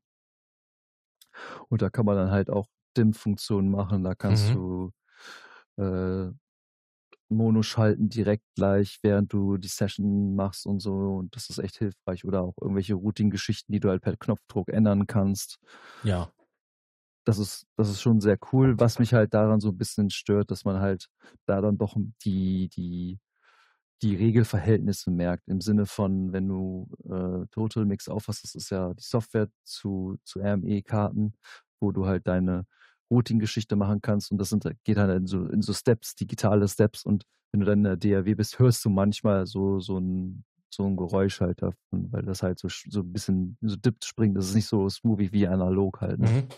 Und da kann man dann halt auch DIM-Funktionen machen. Da kannst mhm. du äh, Mono schalten direkt gleich, während du die Session machst und so. Und das ist echt hilfreich. Oder auch irgendwelche Routing-Geschichten, die du halt per Knopfdruck ändern kannst. Ja. Das ist, das ist schon sehr cool. Was mich halt daran so ein bisschen stört, dass man halt da dann doch die, die die Regelverhältnisse merkt. Im Sinne von, wenn du äh, Total Mix aufhast, das ist ja die Software zu, zu RME-Karten, wo du halt deine Routing-Geschichte machen kannst und das sind, geht halt in so, in so Steps, digitale Steps und wenn du dann in der DAW bist, hörst du manchmal so, so ein, so ein Geräusch halt davon, weil das halt so, so ein bisschen so dippt springt. Das ist nicht so smoothie wie analog halt. Ne? Mhm.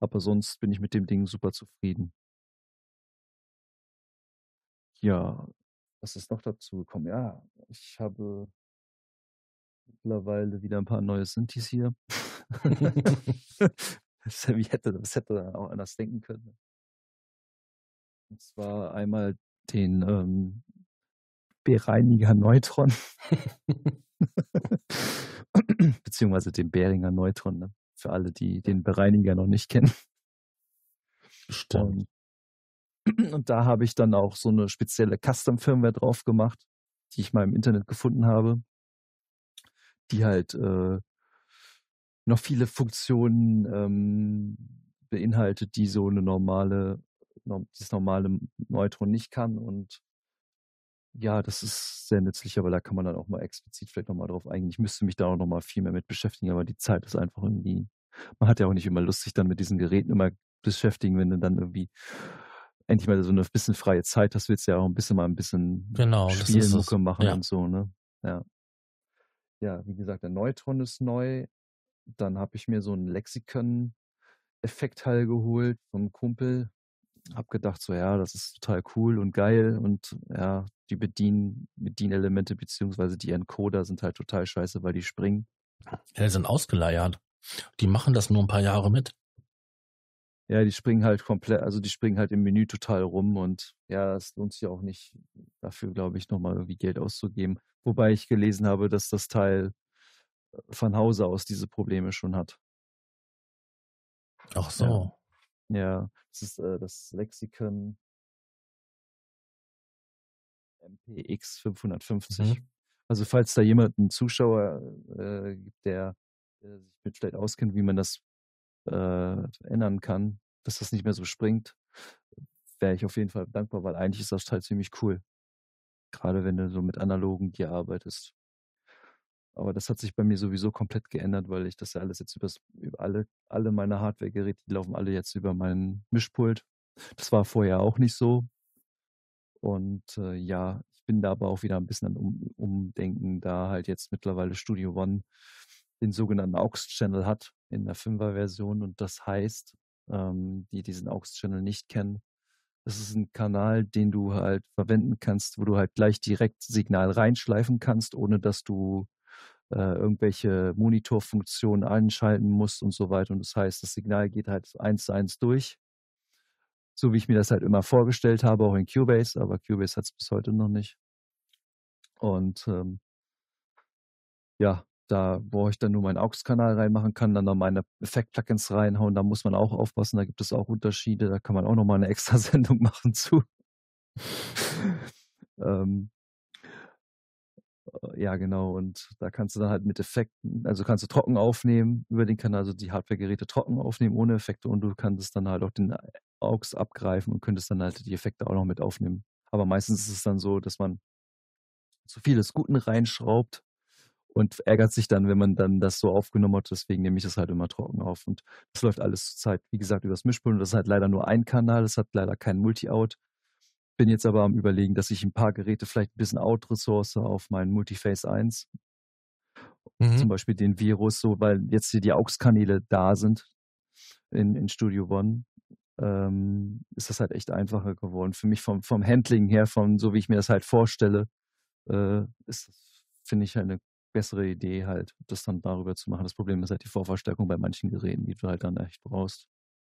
Aber sonst bin ich mit dem Ding super zufrieden. Ja, was ist noch dazu gekommen? Ja, ich habe mittlerweile wieder ein paar neue Synthes hier. *laughs* *laughs* das, hätte, das hätte auch anders denken können. Und zwar einmal den ähm, Bereiniger Neutron. *laughs* Beziehungsweise den Beringer Neutron, ne? Für alle, die den Bereiniger noch nicht kennen. Stimmt. *clears throat* Und da habe ich dann auch so eine spezielle Custom-Firmware drauf gemacht, die ich mal im Internet gefunden habe, die halt äh, noch viele Funktionen ähm, beinhaltet, die so eine normale, das normale Neutron nicht kann. Und ja, das ist sehr nützlich, aber da kann man dann auch mal explizit vielleicht nochmal drauf eingehen. Ich müsste mich da auch nochmal viel mehr mit beschäftigen, aber die Zeit ist einfach irgendwie, man hat ja auch nicht immer Lust, sich dann mit diesen Geräten immer beschäftigen, wenn du dann irgendwie endlich mal so eine bisschen freie Zeit hast, willst du ja auch ein bisschen mal ein bisschen genau, Spielmucke machen ja. und so, ne? Ja. Ja, wie gesagt, der Neutron ist neu. Dann habe ich mir so einen Lexikon-Effektteil geholt vom Kumpel. Hab gedacht, so ja, das ist total cool und geil und ja, die Bedien Bedienelemente beziehungsweise die Encoder sind halt total scheiße, weil die springen. Ja, die sind ausgeleiert. Die machen das nur ein paar Jahre mit. Ja, die springen halt komplett, also die springen halt im Menü total rum und ja, es lohnt sich auch nicht, dafür, glaube ich, nochmal irgendwie Geld auszugeben. Wobei ich gelesen habe, dass das Teil äh, von Hause aus diese Probleme schon hat. Ach so. Ja, ja das ist äh, das Lexikon MPX 550. Mhm. Also falls da jemand, einen Zuschauer äh, gibt, der, der sich mit vielleicht auskennt, wie man das äh, ändern kann, dass das nicht mehr so springt, wäre ich auf jeden Fall dankbar, weil eigentlich ist das Teil ziemlich cool. Gerade wenn du so mit analogen Gear arbeitest. Aber das hat sich bei mir sowieso komplett geändert, weil ich das ja alles jetzt übers, über alle, alle meine Hardware-Geräte, die laufen alle jetzt über meinen Mischpult. Das war vorher auch nicht so. Und äh, ja, ich bin da aber auch wieder ein bisschen am um, Umdenken, da halt jetzt mittlerweile Studio One den sogenannten AUX-Channel hat in der 5er-Version. Und das heißt, ähm, die diesen AUX-Channel nicht kennen, das ist ein Kanal, den du halt verwenden kannst, wo du halt gleich direkt Signal reinschleifen kannst, ohne dass du äh, irgendwelche Monitorfunktionen einschalten musst und so weiter. Und das heißt, das Signal geht halt eins zu eins durch. So wie ich mir das halt immer vorgestellt habe, auch in Cubase, aber Cubase hat es bis heute noch nicht. Und ähm, ja, da, wo ich dann nur meinen AUX-Kanal reinmachen kann, dann noch meine Effekt-Plugins reinhauen. Da muss man auch aufpassen, da gibt es auch Unterschiede. Da kann man auch noch mal eine *laughs* extra Sendung machen zu. *laughs* ähm, äh, ja, genau. Und da kannst du dann halt mit Effekten, also kannst du trocken aufnehmen über den Kanal, also die Hardware-Geräte trocken aufnehmen ohne Effekte und du kannst dann halt auch den AUX abgreifen und könntest dann halt die Effekte auch noch mit aufnehmen. Aber meistens ist es dann so, dass man zu vieles Guten reinschraubt und ärgert sich dann, wenn man dann das so aufgenommen hat. Deswegen nehme ich das halt immer trocken auf. Und das läuft alles zur Zeit, wie gesagt, übers Mischpult. Und das ist halt leider nur ein Kanal. Das hat leider keinen Multi-Out. Bin jetzt aber am Überlegen, dass ich ein paar Geräte vielleicht ein bisschen Out-Ressource auf meinen Multiface 1. Mhm. Zum Beispiel den Virus, so, weil jetzt hier die AUX-Kanäle da sind in, in Studio One. Ähm, ist das halt echt einfacher geworden. Für mich vom, vom Handling her, von so wie ich mir das halt vorstelle, äh, ist das, finde ich, halt eine bessere Idee halt, das dann darüber zu machen. Das Problem ist halt die Vorverstärkung bei manchen Geräten, die du halt dann echt brauchst.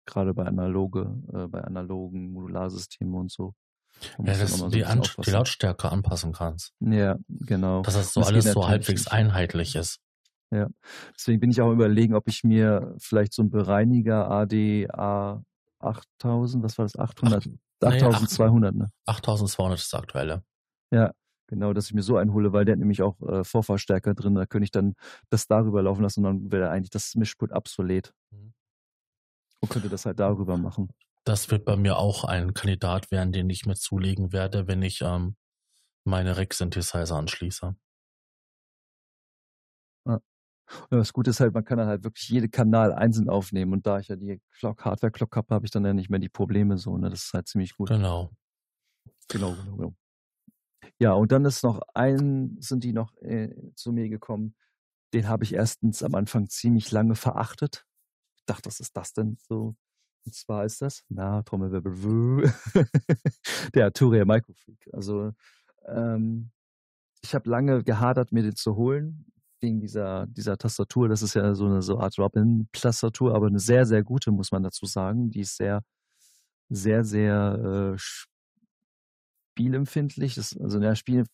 Gerade bei analoge, äh, bei analogen Modularsystemen und so. Ja, dass du die, An die Lautstärke anpassen kannst. Ja, genau. Dass das so das alles so halbwegs einheitlich ist. Ja, deswegen bin ich auch überlegen, ob ich mir vielleicht so einen Bereiniger ADA 8000, was war das, 800, Ach, 8200, ne? 8200 ist das aktuelle. Ja, genau, dass ich mir so einhole, weil der hat nämlich auch äh, Vorverstärker drin, da könnte ich dann das darüber laufen lassen und dann wäre eigentlich das Mischpult obsolet. Mhm. Und könnte das halt darüber machen. Das wird bei mir auch ein Kandidat werden, den ich mir zulegen werde, wenn ich ähm, meine Rack-Synthesizer anschließe. Ja. Das Gute ist halt, man kann dann halt wirklich jede Kanal einzeln aufnehmen und da ich ja die Clock, Hardware-Clock habe, habe ich dann ja nicht mehr die Probleme so, ne? Das ist halt ziemlich gut. Genau. Genau, genau, genau. Ja, und dann ist noch ein, sind die noch äh, zu mir gekommen. Den habe ich erstens am Anfang ziemlich lange verachtet. Ich dachte, was ist das denn so? Und zwar ist das, na, Trommelwirbel, *laughs* der Arturia Microfreak. Also, ähm, ich habe lange gehadert, mir den zu holen, wegen dieser, dieser Tastatur. Das ist ja so eine so Art Robin-Tastatur, aber eine sehr, sehr gute, muss man dazu sagen. Die ist sehr, sehr, sehr äh, spielempfindlich. Das, also ja, Spiel,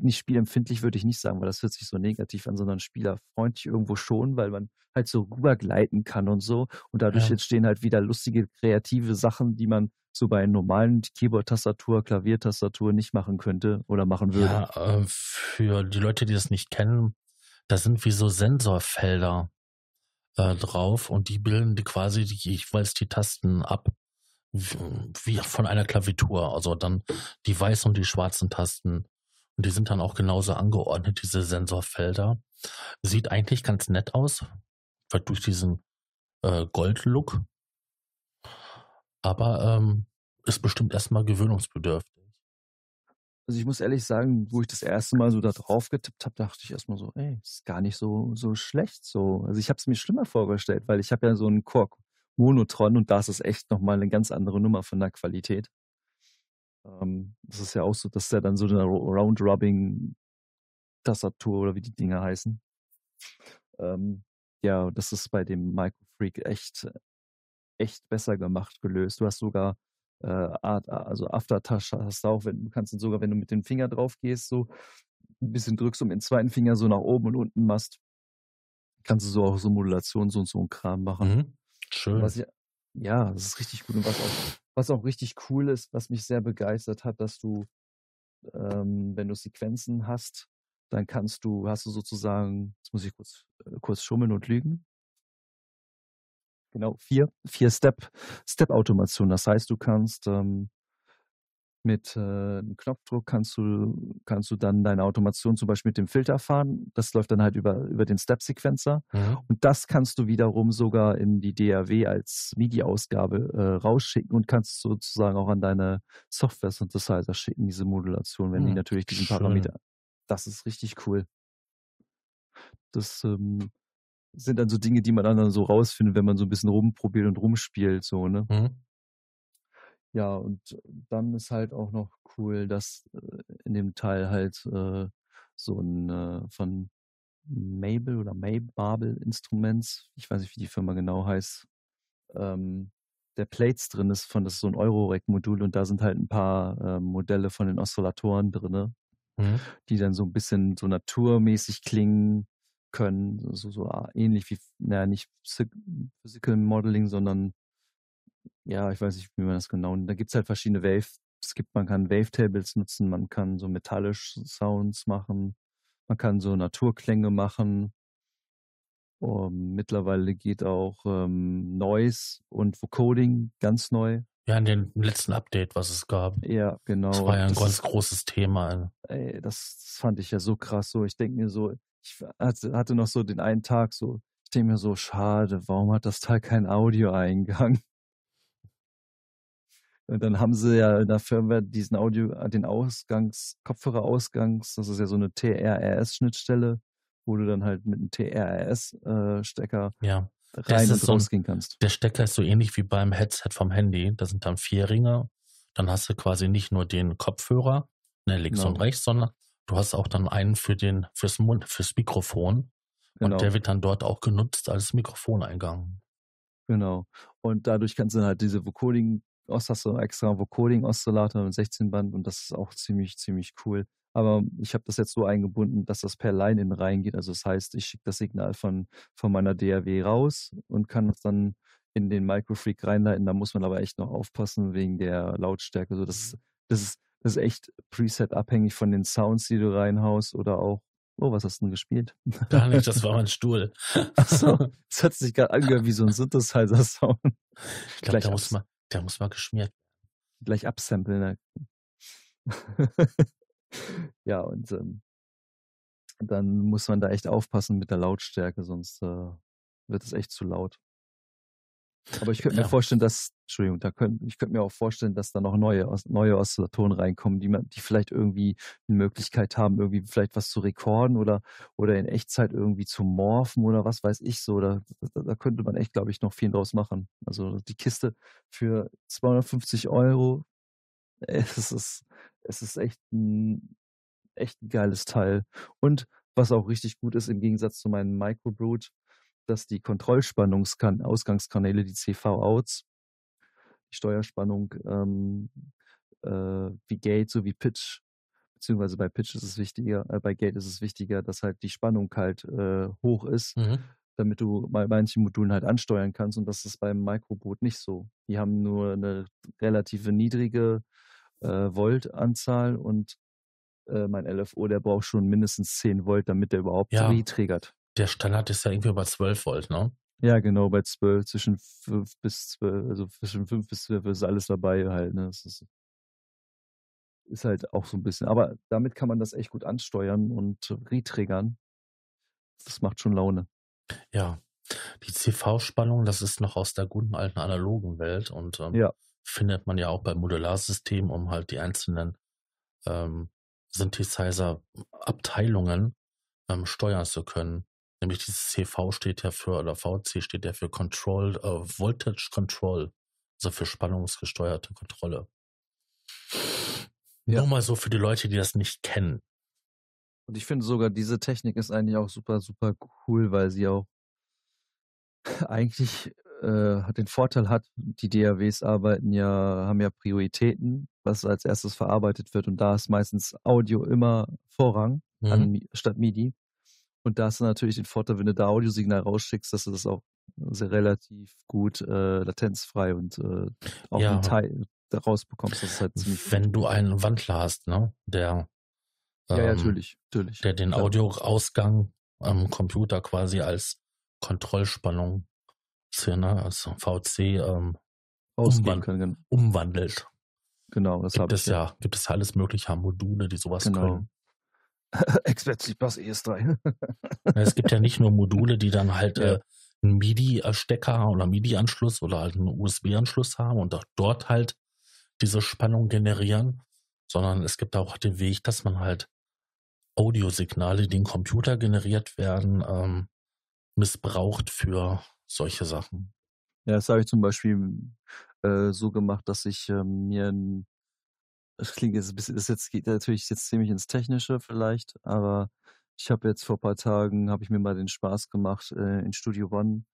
nicht spielempfindlich würde ich nicht sagen, weil das hört sich so negativ an, sondern spielerfreundlich irgendwo schon, weil man halt so rübergleiten kann und so. Und dadurch ja. entstehen halt wieder lustige, kreative Sachen, die man so bei normalen Keyboard-Tastatur, Klaviertastatur nicht machen könnte oder machen würde. Ja, äh, für die Leute, die das nicht kennen, da sind wie so Sensorfelder äh, drauf und die bilden die quasi die, jeweils die Tasten ab wie von einer Klavitur. Also dann die weißen und die schwarzen Tasten. Und die sind dann auch genauso angeordnet, diese Sensorfelder. Sieht eigentlich ganz nett aus, durch diesen äh, Gold-Look. Aber ähm, ist bestimmt erstmal gewöhnungsbedürftig. Also ich muss ehrlich sagen, wo ich das erste Mal so da drauf getippt habe, dachte ich erstmal so, ey, ist gar nicht so, so schlecht so. Also ich habe es mir schlimmer vorgestellt, weil ich habe ja so einen Kork Monotron und da ist echt nochmal eine ganz andere Nummer von der Qualität. Ähm, das ist ja auch so, das ist ja dann so eine Round-Rubbing-Tastatur oder wie die Dinger heißen. Ähm, ja, das ist bei dem Microfreak echt, echt besser gemacht, gelöst. Du hast sogar äh, Art, also Aftertouch hast du auch, wenn, du kannst sogar, wenn du mit dem Finger drauf gehst, so ein bisschen drückst und mit dem zweiten Finger so nach oben und unten machst, kannst du so auch so Modulation, so und so ein Kram machen. Mhm. Schön. Was ich, ja, das ist richtig gut. Und was auch, was auch richtig cool ist, was mich sehr begeistert hat, dass du, ähm, wenn du Sequenzen hast, dann kannst du, hast du sozusagen, jetzt muss ich kurz, äh, kurz schummeln und lügen. Genau, vier, vier Step, Step-Automation. Das heißt, du kannst ähm, mit äh, einem Knopfdruck kannst du, kannst du dann deine Automation zum Beispiel mit dem Filter fahren. Das läuft dann halt über, über den Step-Sequencer. Mhm. Und das kannst du wiederum sogar in die DAW als MIDI-Ausgabe äh, rausschicken und kannst sozusagen auch an deine Software-Synthesizer schicken, diese Modulation, wenn mhm. die natürlich diesen Schön. Parameter. Das ist richtig cool. Das ähm, sind dann so Dinge, die man dann so rausfindet, wenn man so ein bisschen rumprobiert und rumspielt, so, ne? Mhm. Ja, und dann ist halt auch noch cool, dass äh, in dem Teil halt äh, so ein äh, von Mabel oder Mabel Instruments, ich weiß nicht, wie die Firma genau heißt, ähm, der Plates drin ist, von das ist so ein Eurorack-Modul und da sind halt ein paar äh, Modelle von den Oszillatoren drin, mhm. die dann so ein bisschen so naturmäßig klingen können, so, so ah, ähnlich wie, naja, nicht Physical Modeling, sondern ja, ich weiß nicht, wie man das genau. Da gibt es halt verschiedene Wave. Es gibt, man kann Wavetables nutzen, man kann so metallisch Sounds machen, man kann so Naturklänge machen. Um, mittlerweile geht auch ähm, Noise und Vocoding ganz neu. Ja, in dem letzten Update, was es gab. Ja, genau. Das war ja ein das ganz großes Thema. Ey, das, fand ich ja so krass. So, ich denke mir so, ich hatte, noch so den einen Tag so, ich denke mir so, schade, warum hat das Teil kein Audioeingang? Und dann haben sie ja in der Firmware diesen Audio, den Ausgangs, Kopfhörerausgangs, das ist ja so eine TRRS-Schnittstelle, wo du dann halt mit einem TRRS-Stecker äh, ja. rein und so rausgehen kannst. Der Stecker ist so ähnlich wie beim Headset vom Handy. Da sind dann vier Ringe. Dann hast du quasi nicht nur den Kopfhörer, ne, links genau. und rechts, sondern du hast auch dann einen für den, fürs Mund, fürs Mikrofon. Genau. Und der wird dann dort auch genutzt als Mikrofoneingang. Genau. Und dadurch kannst du dann halt diese Vocoding, hast du extra Vocoding-Oszillator und 16 Band und das ist auch ziemlich, ziemlich cool. Aber ich habe das jetzt so eingebunden, dass das per Line in reingeht. Also das heißt, ich schicke das Signal von, von meiner DAW raus und kann das dann in den Microfreak reinleiten. Da muss man aber echt noch aufpassen wegen der Lautstärke. So, das, mhm. das, ist, das ist echt Preset abhängig von den Sounds, die du reinhaust oder auch Oh, was hast du denn gespielt? *laughs* Gar nicht, das war mein Stuhl. Achso, *laughs* das hat sich gerade angehört wie so ein Synthesizer-Sound. Ich glaube, der, muss mal, der muss mal geschmiert Gleich absamplen. *laughs* Ja, und ähm, dann muss man da echt aufpassen mit der Lautstärke, sonst äh, wird es echt zu laut. Aber ich könnte ja. mir vorstellen, dass, Entschuldigung, da könnt, ich könnte mir auch vorstellen, dass da noch neue, neue Oszillatoren reinkommen, die man, die vielleicht irgendwie eine Möglichkeit haben, irgendwie vielleicht was zu rekorden oder, oder in Echtzeit irgendwie zu morphen oder was weiß ich so. Da, da, da könnte man echt, glaube ich, noch viel draus machen. Also die Kiste für 250 Euro, *laughs* es ist, es ist echt ein, echt ein geiles Teil. Und was auch richtig gut ist, im Gegensatz zu meinem Microbrute, dass die Kontrollspannungsausgangskanäle, die CV-Outs, die Steuerspannung ähm, äh, wie Gate sowie Pitch, beziehungsweise bei Pitch ist es wichtiger, äh, bei Gate ist es wichtiger, dass halt die Spannung halt äh, hoch ist, mhm. damit du bei manchen Modulen halt ansteuern kannst und das ist beim Microboot nicht so. Die haben nur eine relative niedrige äh, Voltanzahl und äh, mein LFO, der braucht schon mindestens 10 Volt, damit der überhaupt ja. retriggert der Standard ist ja irgendwie bei 12 Volt, ne? Ja, genau, bei 12, zwischen 5 bis 12, also zwischen 5 bis 12 ist alles dabei halt, ne? Das ist, ist halt auch so ein bisschen, aber damit kann man das echt gut ansteuern und retriggern. Das macht schon Laune. Ja, die CV-Spannung, das ist noch aus der guten alten analogen Welt und ähm, ja. findet man ja auch beim Modularsystemen, um halt die einzelnen ähm, Synthesizer-Abteilungen ähm, steuern zu können. Nämlich dieses CV steht ja für, oder VC steht ja für Control, äh, Voltage Control, also für spannungsgesteuerte Kontrolle. Ja. Nur mal so für die Leute, die das nicht kennen. Und ich finde sogar, diese Technik ist eigentlich auch super, super cool, weil sie auch *laughs* eigentlich äh, den Vorteil hat, die DAWs arbeiten ja, haben ja Prioritäten, was als erstes verarbeitet wird. Und da ist meistens Audio immer Vorrang mhm. an, statt MIDI. Und da hast du natürlich den Vorteil, wenn du da Audiosignal rausschickst, dass du das auch sehr relativ gut äh, latenzfrei und äh, auch ja. einen Teil daraus bekommst. Das ist halt ziemlich Wenn du einen Wandler hast, ne, der ähm, ja, natürlich, natürlich. Der den Audioausgang am Computer quasi als Kontrollspannung, ne, als VC ähm, umwand kann, genau. umwandelt. Genau, das gibt es ja. ja. Gibt es ja alles mögliche Module, die sowas genau. können. Expertly Bass ES3. es gibt ja nicht nur Module, die dann halt ja. äh, einen MIDI-Stecker oder MIDI-Anschluss oder halt einen USB-Anschluss haben und auch dort halt diese Spannung generieren, sondern es gibt auch den Weg, dass man halt Audiosignale, die im Computer generiert werden, ähm, missbraucht für solche Sachen. Ja, das habe ich zum Beispiel äh, so gemacht, dass ich äh, mir ein das klingt jetzt ein bisschen, das jetzt geht natürlich jetzt ziemlich ins Technische vielleicht, aber ich habe jetzt vor ein paar Tagen, habe ich mir mal den Spaß gemacht, äh, in Studio One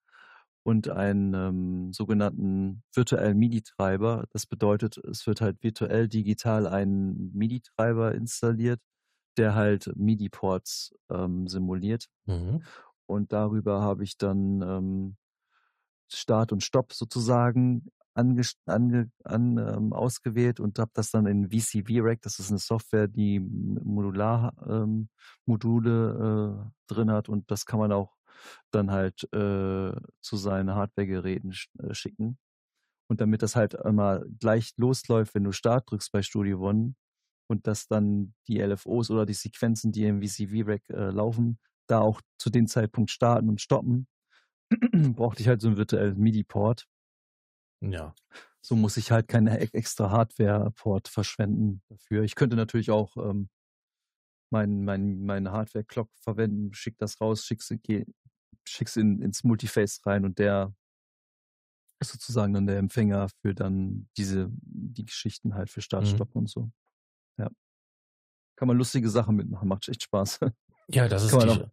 und einen ähm, sogenannten virtuellen MIDI-Treiber. Das bedeutet, es wird halt virtuell digital ein MIDI-Treiber installiert, der halt MIDI-Ports ähm, simuliert. Mhm. Und darüber habe ich dann ähm, Start und Stopp sozusagen ange, ange, an, ähm, ausgewählt und habe das dann in VCV-Rack, das ist eine Software, die Modular-Module ähm, äh, drin hat und das kann man auch dann halt äh, zu seinen Hardware-Geräten sch äh, schicken. Und damit das halt immer gleich losläuft, wenn du Start drückst bei Studio One und dass dann die LFOs oder die Sequenzen, die im VCV-Rack äh, laufen, da auch zu dem Zeitpunkt starten und stoppen, *clears throat* brauchte ich halt so einen virtuellen MIDI-Port. Ja. So muss ich halt keine extra Hardware-Port verschwenden dafür. Ich könnte natürlich auch ähm, meinen mein, mein Hardware-Clock verwenden, schick das raus, schick's, schick's in, ins Multiface rein und der ist sozusagen dann der Empfänger für dann diese, die Geschichten halt für Start, mhm. Und so. Ja. kann man lustige Sachen mitmachen, macht echt Spaß. *laughs* Ja, das ist, die,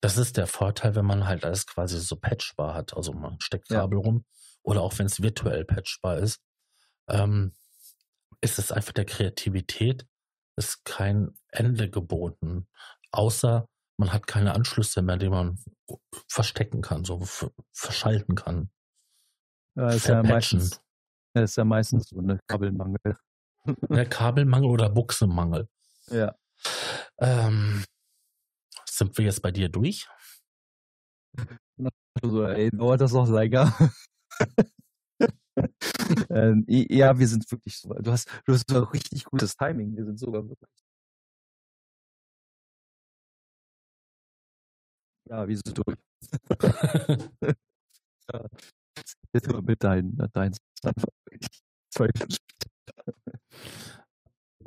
das ist der Vorteil, wenn man halt alles quasi so patchbar hat. Also man steckt Kabel ja. rum oder auch wenn es virtuell patchbar ist, ähm, ist es einfach der Kreativität, ist kein Ende geboten. Außer man hat keine Anschlüsse mehr, die man verstecken kann, so verschalten kann. Ja, ist ja meistens, ist ja meistens so eine Kabelmangel. *laughs* Der Kabelmangel oder Buchsemangel. Ja. Ähm, sind wir jetzt bei dir durch? *laughs* Also, ey, dauert das noch länger? Ähm, ja, wir sind wirklich so. Du hast, du hast so richtig gutes Timing. Wir sind sogar wirklich. Ja, wir sind durch. *laughs* ja. Jetzt mal mit deinen, deinen zwei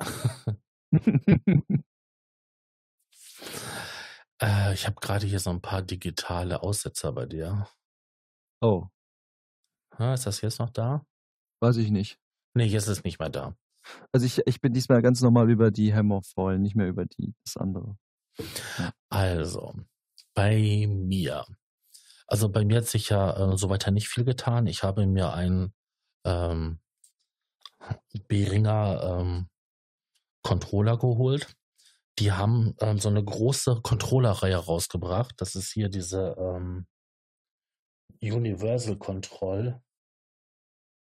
*laughs* äh, ich habe gerade hier so ein paar digitale Aussetzer bei dir. Oh. Ist das jetzt noch da? Weiß ich nicht. Nee, jetzt ist es nicht mehr da. Also ich, ich bin diesmal ganz normal über die Hammerfall, nicht mehr über die, das andere. Also, bei mir. Also bei mir hat sich ja äh, so weiter nicht viel getan. Ich habe mir einen ähm, Behringer ähm, Controller geholt. Die haben ähm, so eine große Controllerreihe rausgebracht. Das ist hier diese ähm, Universal Control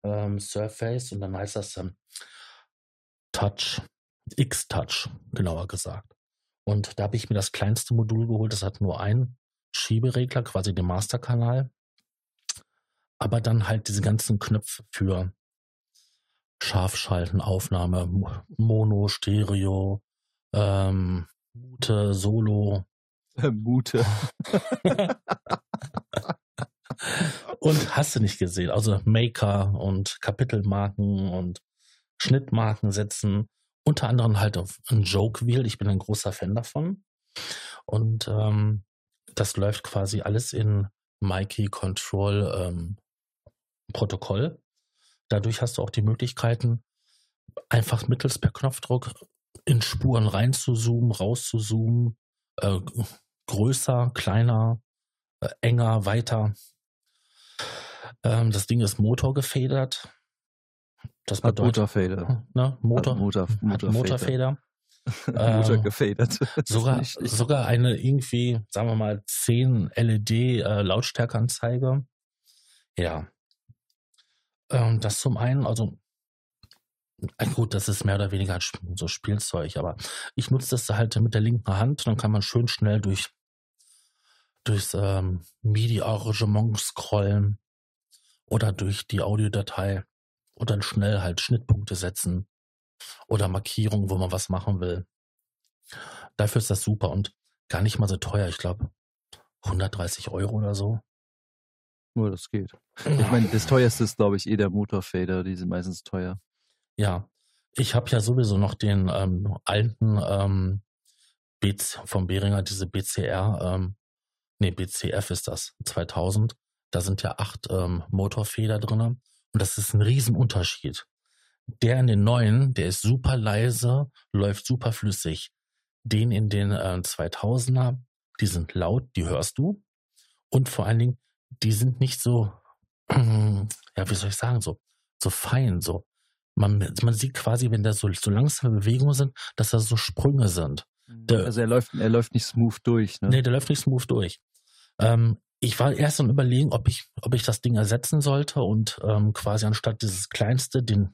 ähm, Surface und dann heißt das ähm, Touch, X-Touch, genauer gesagt. Und da habe ich mir das kleinste Modul geholt, das hat nur einen Schieberegler, quasi den Masterkanal. Aber dann halt diese ganzen Knöpfe für Scharfschalten, Aufnahme, Mono, Stereo, ähm, Mute, Solo. *laughs* Mute. *laughs* *laughs* und hast du nicht gesehen. Also Maker und Kapitelmarken und Schnittmarken setzen. Unter anderem halt auf ein Joke Wheel. Ich bin ein großer Fan davon. Und ähm, das läuft quasi alles in Mikey Control ähm, Protokoll. Dadurch hast du auch die Möglichkeiten, einfach mittels per Knopfdruck in Spuren reinzuzoomen, rauszuzoomen, äh, größer, kleiner, äh, enger, weiter. Ähm, das Ding ist motorgefedert. Das bedeutet, Motorfeder. Ne, Motor, Motor, Motorfeder. Motorfeder. *laughs* Motor ähm, gefedert. sogar, sogar eine irgendwie, sagen wir mal, 10 LED äh, Lautstärkeanzeige. Ja. Ähm, das zum einen, also äh, gut, das ist mehr oder weniger so Spielzeug, aber ich nutze das halt mit der linken Hand, dann kann man schön schnell durch durchs ähm, MIDI-Arrangement scrollen oder durch die Audiodatei und dann schnell halt Schnittpunkte setzen oder Markierungen, wo man was machen will. Dafür ist das super und gar nicht mal so teuer. Ich glaube 130 Euro oder so. Nur das geht. *laughs* Ich meine, das teuerste ist, glaube ich, eh der Motorfader. Die sind meistens teuer. Ja, ich habe ja sowieso noch den ähm, alten ähm, BC, vom Behringer, diese BCR, ähm, nee, BCF ist das, 2000. Da sind ja acht ähm, Motorfeder drin. Und das ist ein Riesenunterschied. Der in den neuen, der ist super leise, läuft super flüssig. Den in den äh, 2000er, die sind laut, die hörst du. Und vor allen Dingen, die sind nicht so, *clears throat* ja, wie soll ich sagen, so, so fein, so. Man, man sieht quasi, wenn da so, so langsame Bewegungen sind, dass da so Sprünge sind. Mhm. Der, also er läuft, er läuft nicht smooth durch, ne? Nee, der läuft nicht smooth durch. Ähm, ich war erst am überlegen, ob ich, ob ich das Ding ersetzen sollte und ähm, quasi anstatt dieses kleinste den,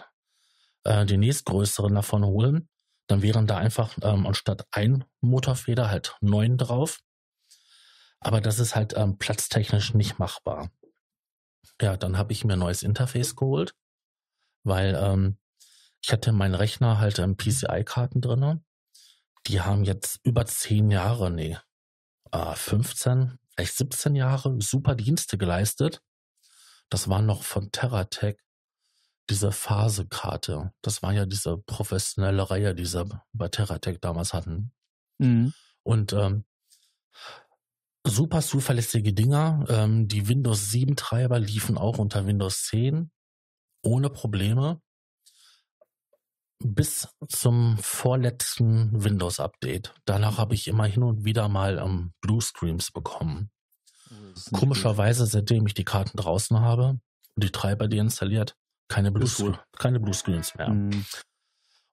äh, den nächstgrößeren davon holen. Dann wären da einfach ähm, anstatt ein Motorfeder halt neun drauf. Aber das ist halt ähm, platztechnisch nicht machbar. Ja, dann habe ich mir ein neues Interface geholt, weil ähm, ich hatte in meinen Rechner halt ähm, PCI-Karten drinne. Die haben jetzt über zehn Jahre, nee, äh, 15, vielleicht 17 Jahre super Dienste geleistet. Das war noch von Terratech diese Phasekarte. Das war ja diese professionelle Reihe, die sie bei Terratech damals hatten. Mhm. Und ähm, super zuverlässige Dinger. Ähm, die Windows 7 Treiber liefen auch unter Windows 10 ohne Probleme. Bis zum vorletzten Windows-Update. Danach habe ich immer hin und wieder mal ähm, Blue Streams bekommen. Oh, Komischerweise, seitdem ich die Karten draußen habe und die Treiber deinstalliert, keine Blue, keine Blue Screens mehr. Mhm.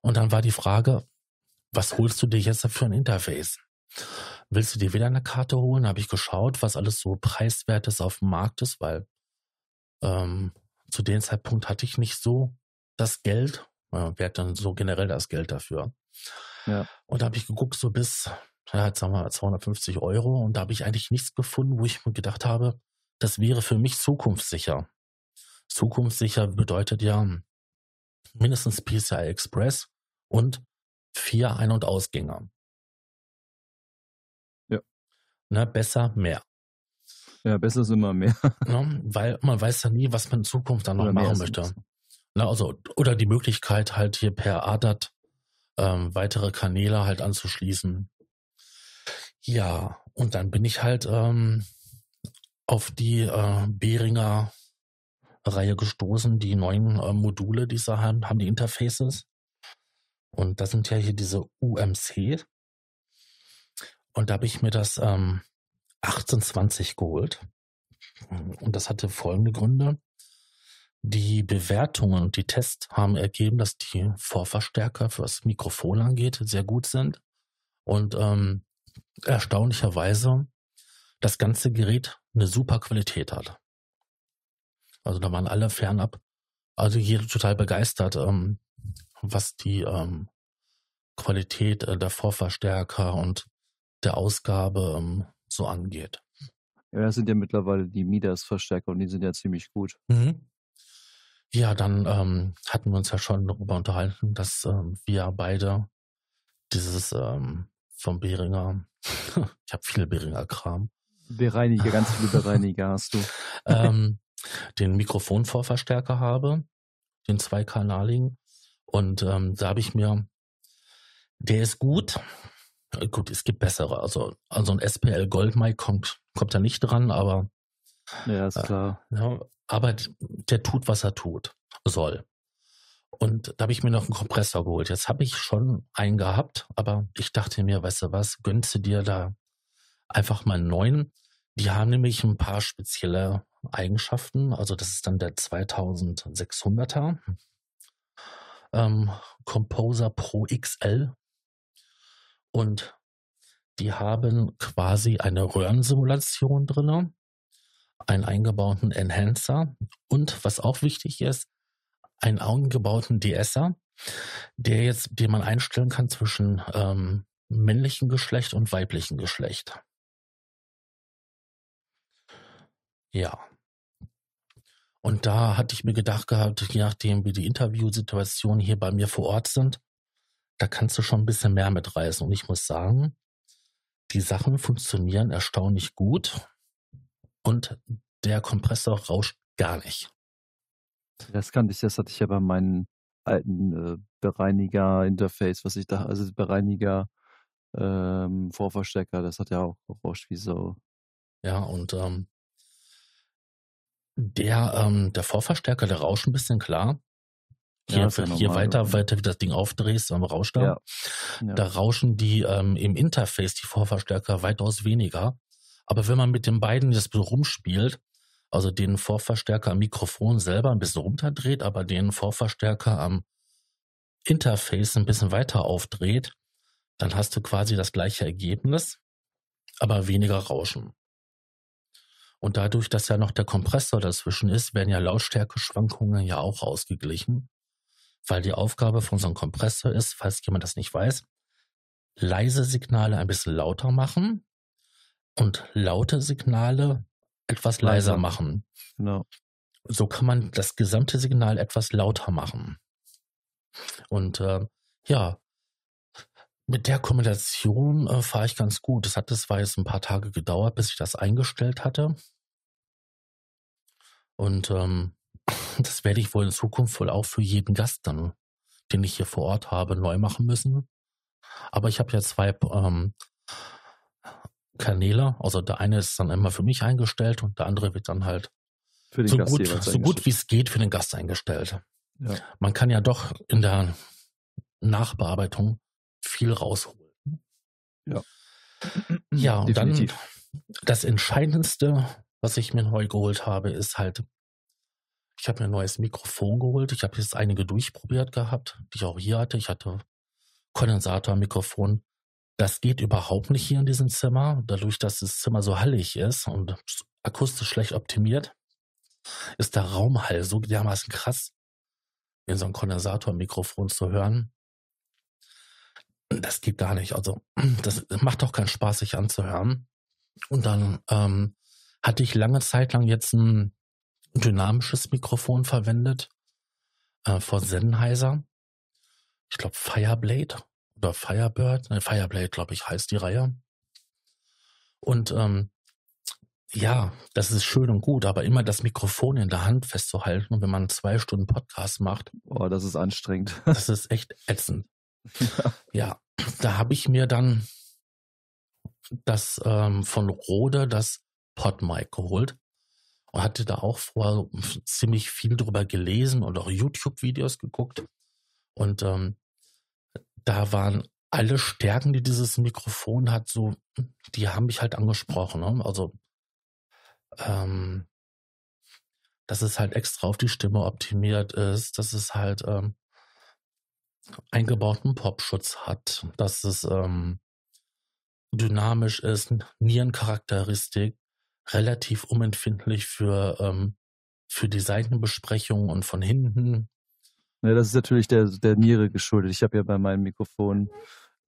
Und dann war die Frage, was holst du dir jetzt für ein Interface? Willst du dir wieder eine Karte holen? Habe ich geschaut, was alles so preiswertes auf dem Markt ist, weil ähm, zu dem Zeitpunkt hatte ich nicht so das Geld. Äh, wer hat dann so generell das Geld dafür? Ja. Und da habe ich geguckt, so bis, ja, sagen wir 250 Euro. Und da habe ich eigentlich nichts gefunden, wo ich mir gedacht habe, das wäre für mich zukunftssicher. Zukunftssicher bedeutet ja mindestens PCI Express und vier Ein- und Ausgänge. Ja. Ne, besser mehr. Ja, besser ist immer mehr. Ne, weil man weiß ja nie, was man in Zukunft dann noch machen möchte. Ne, also, oder die Möglichkeit halt hier per ADAT ähm, weitere Kanäle halt anzuschließen. Ja, und dann bin ich halt ähm, auf die äh, Behringer Reihe gestoßen, die neuen äh, Module, die sie haben, haben die Interfaces. Und das sind ja hier diese UMC. Und da habe ich mir das ähm, 1820 geholt. Und das hatte folgende Gründe. Die Bewertungen und die Tests haben ergeben, dass die Vorverstärker, was Mikrofon angeht, sehr gut sind. Und ähm, erstaunlicherweise das ganze Gerät eine super Qualität hat. Also da waren alle fernab, also jeder total begeistert, ähm, was die ähm, Qualität äh, der Vorverstärker und der Ausgabe ähm, so angeht. Ja, das sind ja mittlerweile die Midas-Verstärker und die sind ja ziemlich gut. Mhm. Ja, dann ähm, hatten wir uns ja schon darüber unterhalten, dass ähm, wir beide dieses ähm, vom Behringer, *laughs* ich habe viele Behringer Kram. Bereiniger, ganz viele Bereiniger *laughs* hast du. ähm, *laughs* den Mikrofonvorverstärker habe, den zweikanaligen. Und ähm, da habe ich mir, der ist gut. Äh, gut, es gibt bessere. Also, also ein SPL Gold Mic kommt, kommt da nicht dran, aber. Ja, ist klar. Äh, ja, aber der tut, was er tut soll. Und da habe ich mir noch einen Kompressor geholt. Jetzt habe ich schon einen gehabt, aber ich dachte mir, weißt du was, gönnst du dir da einfach mal einen neuen. Die haben nämlich ein paar spezielle Eigenschaften. Also das ist dann der 2600er ähm, Composer Pro XL. Und die haben quasi eine Röhrensimulation drin, einen eingebauten Enhancer und was auch wichtig ist, einen eingebauten DSer, der jetzt, den man einstellen kann zwischen ähm, männlichem Geschlecht und weiblichem Geschlecht. Ja. Und da hatte ich mir gedacht gehabt, je nachdem, wie die Interviewsituationen hier bei mir vor Ort sind, da kannst du schon ein bisschen mehr mitreißen. Und ich muss sagen, die Sachen funktionieren erstaunlich gut und der Kompressor rauscht gar nicht. Das kannte ich, das hatte ich ja bei meinem alten äh, Bereiniger-Interface, was ich da, also Bereiniger ähm, Vorverstärker, das hat ja auch gerauscht wie so. Ja, und ähm, der, ähm, der Vorverstärker, der rauscht ein bisschen klar. Hier, ja, ja hier weiter, weiter wie das Ding aufdrehst, dann rauscht er. Ja. Da rauschen die ähm, im Interface, die Vorverstärker, weitaus weniger. Aber wenn man mit den beiden das so rumspielt, also den Vorverstärker am Mikrofon selber ein bisschen runterdreht, aber den Vorverstärker am Interface ein bisschen weiter aufdreht, dann hast du quasi das gleiche Ergebnis, aber weniger Rauschen. Und dadurch, dass ja noch der Kompressor dazwischen ist, werden ja Lautstärkeschwankungen ja auch ausgeglichen, weil die Aufgabe von so einem Kompressor ist, falls jemand das nicht weiß, leise Signale ein bisschen lauter machen und laute Signale etwas leiser machen. Genau. So kann man das gesamte Signal etwas lauter machen. Und äh, ja, mit der Kombination äh, fahre ich ganz gut. Das hat zwar jetzt ein paar Tage gedauert, bis ich das eingestellt hatte. Und ähm, *laughs* das werde ich wohl in Zukunft wohl auch für jeden Gast dann, den ich hier vor Ort habe, neu machen müssen. Aber ich habe ja zwei ähm, Kanäle. Also der eine ist dann immer für mich eingestellt und der andere wird dann halt so gut, so gut wie es geht für den Gast eingestellt. Ja. Man kann ja doch in der Nachbearbeitung viel rausholen. Ja. Ja, und Definitiv. dann das Entscheidendste, was ich mir neu geholt habe, ist halt, ich habe mir ein neues Mikrofon geholt. Ich habe jetzt einige durchprobiert gehabt, die ich auch hier hatte. Ich hatte Kondensatormikrofon. Das geht überhaupt nicht hier in diesem Zimmer. Dadurch, dass das Zimmer so hallig ist und akustisch schlecht optimiert, ist der Raumhall so dermaßen krass, in so einem Kondensatormikrofon zu hören. Das geht gar nicht. Also, das macht doch keinen Spaß, sich anzuhören. Und dann ähm, hatte ich lange Zeit lang jetzt ein dynamisches Mikrofon verwendet äh, vor Sennheiser. Ich glaube Fireblade oder Firebird. Ne, Fireblade, glaube ich, heißt die Reihe. Und ähm, ja, das ist schön und gut, aber immer das Mikrofon in der Hand festzuhalten und wenn man zwei Stunden Podcast macht. Oh, das ist anstrengend. *laughs* Das ist echt ätzend. ja, ja da habe ich mir dann das ähm, von Rode, das Podmic geholt und hatte da auch vorher ziemlich viel drüber gelesen und auch YouTube-Videos geguckt. Und ähm, da waren alle Stärken, die dieses Mikrofon hat, so, die haben mich halt angesprochen. Ne? Also ähm, dass es halt extra auf die Stimme optimiert ist, dass es halt ähm, eingebauten Popschutz hat, dass es ähm, dynamisch ist, Nierencharakteristik, relativ unempfindlich für, ähm, für die Seitenbesprechung und von hinten. Ja, das ist natürlich der, der Niere geschuldet. Ich habe ja bei meinem Mikrofon,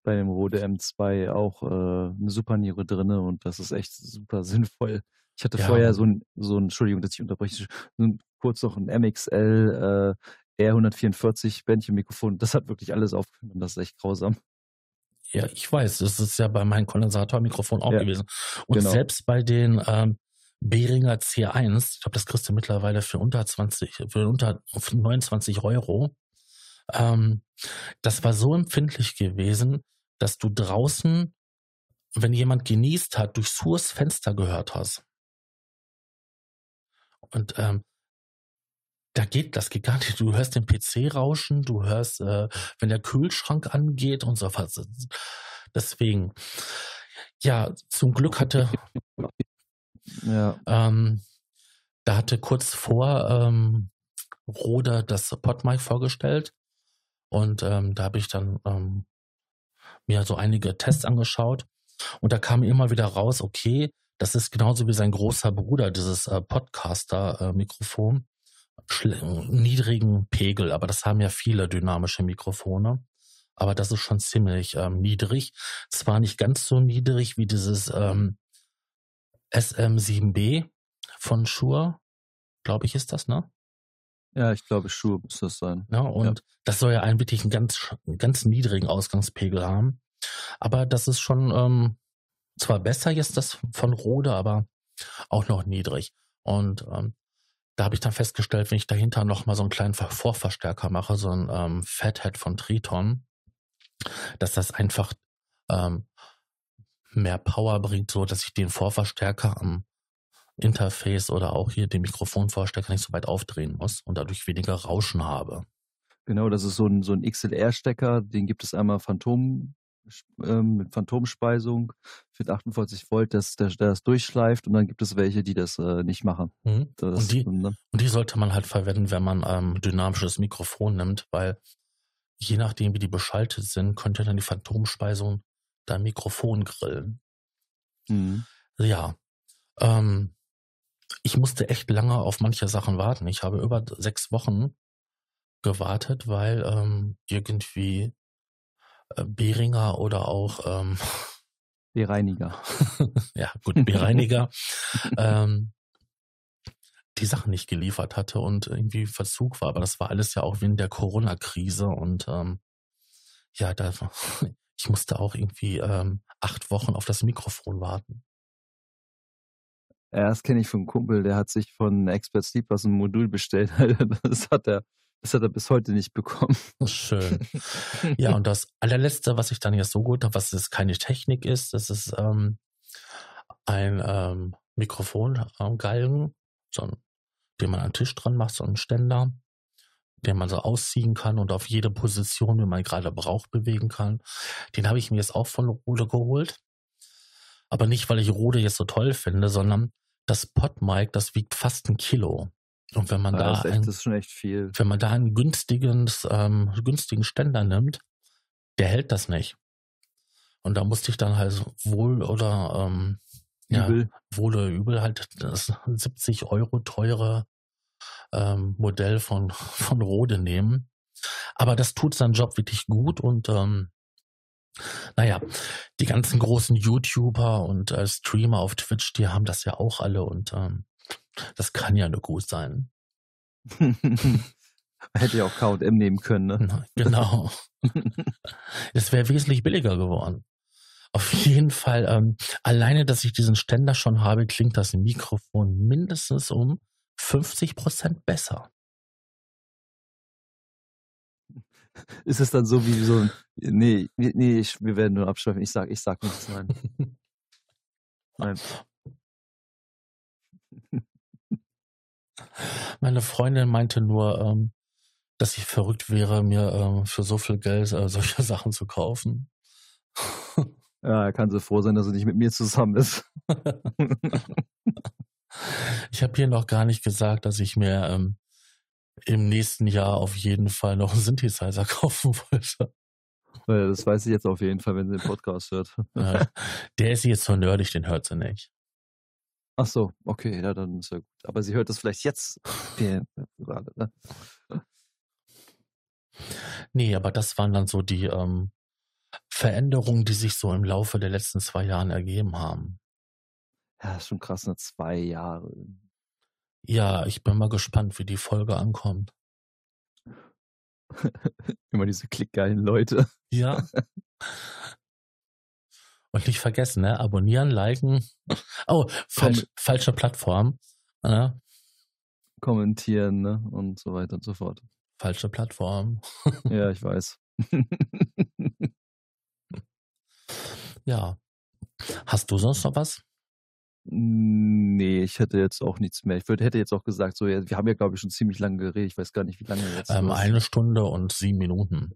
bei dem Rode M2 auch äh, eine Superniere drinne und das ist echt super sinnvoll. Ich hatte ja. vorher so ein, so ein, Entschuldigung, dass ich unterbreche, so kurz noch ein MXL äh, R144 Bändchenmikrofon. Das hat wirklich alles aufgenommen. Das ist echt grausam. Ja, ich weiß. Das ist ja bei meinem Kondensatormikrofon auch ja, gewesen. Und genau. selbst bei den ähm, Behringer C1, ich glaube, das kriegst du mittlerweile für unter 20, für unter 29 Euro. Ähm, das war so empfindlich gewesen, dass du draußen, wenn jemand genießt hat, durchs hohes Fenster gehört hast. Und ähm, da geht, das geht gar nicht. Du hörst den PC rauschen, du hörst, äh, wenn der Kühlschrank angeht und so was. Deswegen, ja, zum Glück hatte, ja. ähm, da hatte kurz vor ähm, Rode das Podmic vorgestellt und ähm, da habe ich dann ähm, mir so einige Tests angeschaut und da kam immer wieder raus, okay, das ist genauso wie sein großer Bruder, dieses äh, Podcaster-Mikrofon. niedrigen Pegel, aber das haben ja viele dynamische Mikrofone. Aber das ist schon ziemlich ähm, niedrig. Zwar nicht ganz so niedrig wie dieses ähm, SM7B von Shure, glaube ich, ist das, ne? Ja, ich glaube, Shure muss das sein. Ja, und ja. das soll ja einen wirklich einen ganz, ganz niedrigen Ausgangspegel haben. Aber das ist schon ähm, zwar besser jetzt das von Rode, aber auch noch niedrig. Und ähm, da habe ich dann festgestellt, wenn ich dahinter noch mal so einen kleinen Vorverstärker mache, so ein ähm, Fathead von Triton, dass das einfach ähm, mehr Power bringt, so dass ich den Vorverstärker am Interface oder auch hier den Mikrofonvorstärker nicht so weit aufdrehen muss und dadurch weniger Rauschen habe. Genau, das ist so ein, so ein XLR-Stecker, den gibt es einmal Phantom ähm, mit Phantomspeisung für 48 Volt, dass der, der das durchschleift und dann gibt es welche, die das äh, nicht machen. Mhm. Das, und, die, und, und, die, sollte man halt verwenden, wenn man ähm, dynamisches Mikrofon nimmt, weil je nachdem, wie die beschaltet sind, könnte dann die Phantomspeisung dein Mikrofon grillen. Mhm. Ja. Ähm, ich musste echt lange auf manche Sachen warten. Ich habe über sechs Wochen gewartet, weil ähm, irgendwie äh, Beringer oder auch ähm, *laughs* Bereiniger. *laughs* ja, gut, Bereiniger. *laughs* ähm, die Sachen nicht geliefert hatte und irgendwie Verzug war. Aber das war alles ja auch wegen der Corona-Krise und ähm, ja, da, ich musste auch irgendwie ähm, acht Wochen auf das Mikrofon warten. Ja, das kenne ich von einem Kumpel, der hat sich von Expert Sleep was ein Modul bestellt. *laughs* Das hat er das hat er bis heute nicht bekommen. Schön. Ja, *laughs* und das allerletzte, was ich dann jetzt so gut habe, was jetzt keine Technik ist, das ist ähm, ein ähm, Mikrofongalgen, so ein, den man an den Tisch dran macht, so ein Ständer. Den man so ausziehen kann und auf jede Position, wie man gerade braucht, bewegen kann. Den habe ich mir jetzt auch von Rode geholt. Aber nicht, weil ich Rode jetzt so toll finde, sondern das Podmic, das wiegt fast ein Kilo. Und wenn man Ja, da das, echt, ein, das wenn man da einen günstigen, ähm, günstigen Ständer nimmt, der hält das nicht. Und da musste ich dann halt wohl oder ähm, ja, Übel. wohl oder übel halt das 70 Euro teure ähm, Modell von, *laughs* von Rode nehmen. Aber das tut seinen Job wirklich gut und ähm, naja, die ganzen großen YouTuber und äh, Streamer auf Twitch, die haben das ja auch alle und ähm, das kann ja nur gut sein. *laughs* Hätte ja auch K&M nehmen können, ne? Na, Genau. *laughs* es wäre wesentlich billiger geworden. Auf jeden Fall, ähm, alleine, dass ich diesen Ständer schon habe, klingt das Mikrofon mindestens um 50 Prozent besser. Ist es dann so wie so ein, nee, nee, ich, wir werden nur abschweifen. Ich sag, ich sag nichts, nein. *laughs* Nein. *laughs* Meine Freundin meinte nur, ähm, dass ich verrückt wäre, mir ähm, für so viel Geld äh, solche *laughs* Sachen zu kaufen. Ja, er kann so froh sein, dass er nicht mit mir zusammen ist. Ich habe hier noch gar nicht gesagt, dass ich mir ähm, im nächsten Jahr auf jeden Fall noch einen Synthesizer *laughs* kaufen wollte. Das weiß ich jetzt auf jeden Fall, wenn sie den Podcast hört. Der ist jetzt so nerdig, den hört sie nicht. Ach so, okay, ja, dann ist ja gut. Aber sie hört das vielleicht jetzt gerade, ne? Nee, aber das waren dann so die ähm, Veränderungen, die sich so im Laufe der letzten zwei Jahren ergeben haben. Ja, ist schon krass, ne? Zwei Jahre. Ja, ich bin mal gespannt, wie die Folge ankommt. *laughs* Immer diese klickgeilen Leute. Ja. Und nicht vergessen, ne? Abonnieren, liken. Oh, falsch, falsche Plattform. Äh, Kommentieren, ne? Und so weiter und so fort. falsche Plattform. Ja, *laughs* ich weiß. Ja. Hast du sonst noch was? Nee, ich hätte jetzt auch nichts mehr. Ich würde, hätte jetzt auch gesagt, so, ja, wir haben ja, glaube ich, schon ziemlich lange geredet. Ich weiß gar nicht, wie lange jetzt. Ähm, eine Stunde und sieben Minuten.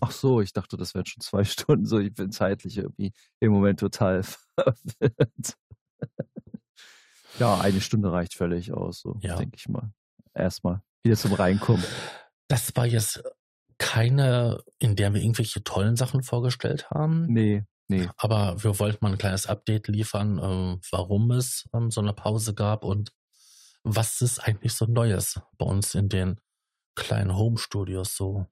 Ach so, ich dachte, das wären schon zwei *laughs* Stunden. So, ich bin zeitlich irgendwie im Moment total *laughs* verwirrt. ja, eine Stunde reicht völlig aus, so Ja. denke ich mal. Erstmal wieder zum Reinkommen. Das war jetzt keine, in der wir irgendwelche tollen Sachen vorgestellt haben. Nee, nee. Aber wir wollten mal ein kleines Update liefern, ähm, warum es ähm, so eine Pause gab und was es eigentlich so Neues bei uns in den kleinen Home-Studios so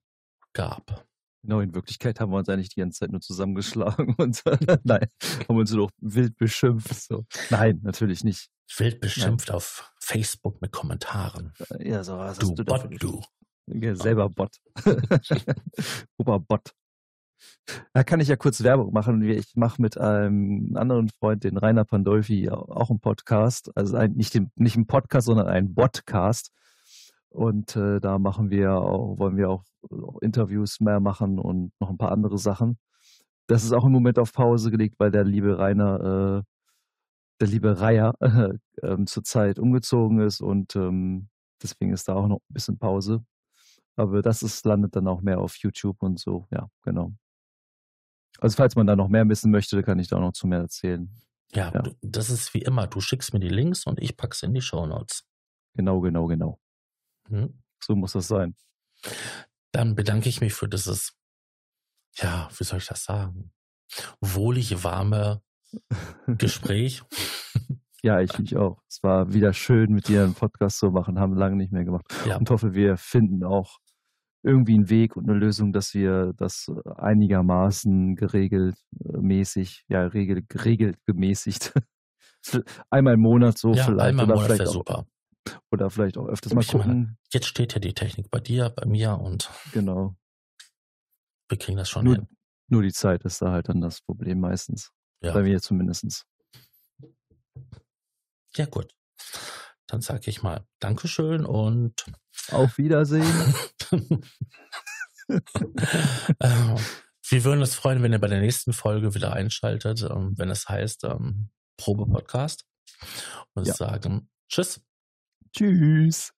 gab. Genau, in Wirklichkeit haben wir uns eigentlich die ganze Zeit nur zusammengeschlagen *laughs* und nein, haben uns nur noch wild beschimpft. So. Nein, natürlich nicht. Wild beschimpft auf Facebook mit Kommentaren. Ja, so was Du hast du Bot, du. Ja, selber Bot. *laughs* Oberbot. Da kann ich ja kurz Werbung machen. Ich mache mit einem anderen Freund, den Rainer Pandolfi, auch einen Podcast. Also ein, nicht, den, nicht einen Podcast, sondern einen Podcast. Und äh, da machen wir auch, wollen wir auch, auch Interviews mehr machen und noch ein paar andere Sachen. Das ist auch im Moment auf Pause gelegt, weil der liebe Rainer, äh, der liebe Reier äh, *laughs* ähm, zurzeit umgezogen ist und ähm, deswegen ist da auch noch ein bisschen Pause. Aber das ist, landet dann auch mehr auf YouTube und so, ja, genau. Also falls man da noch mehr wissen möchte, kann ich da auch noch zu mehr erzählen. Ja, Ja. Du, das ist wie immer. Du schickst mir die Links und ich pack's in die Shownotes. Genau, genau, genau. Hm? So muss das sein. Dann bedanke ich mich für dieses, ja, wie soll ich das sagen? Wohlig warme *laughs* Gespräch. Ja, ich mich auch. Es war wieder schön, mit dir einen Podcast zu machen, haben lange nicht mehr gemacht. Ja, Und hoffe, wir finden auch irgendwie einen Weg und eine Lösung, dass wir das einigermaßen geregelt, äh, mäßig, ja, regel, geregelt, gemäßigt. *laughs* Einmal im Monat so ja vielleicht. einmal im oder, Monat vielleicht auch, super. oder vielleicht auch öfters mal Ich meine, gucken. Jetzt steht ja die Technik bei dir, bei mir und Genau. wir kriegen das schon Nur, hin. nur die Zeit ist da halt dann das Problem meistens. Ja. Bei mir zumindest. Ja, gut. Dann sage ich mal Dankeschön und Auf Wiedersehen. äh, wir würden uns freuen, wenn ihr bei der nächsten Folge wieder einschaltet, ähm, wenn es heißt ähm, Probe-Podcast. Und Ja. sagen Tschüss. Tschüss.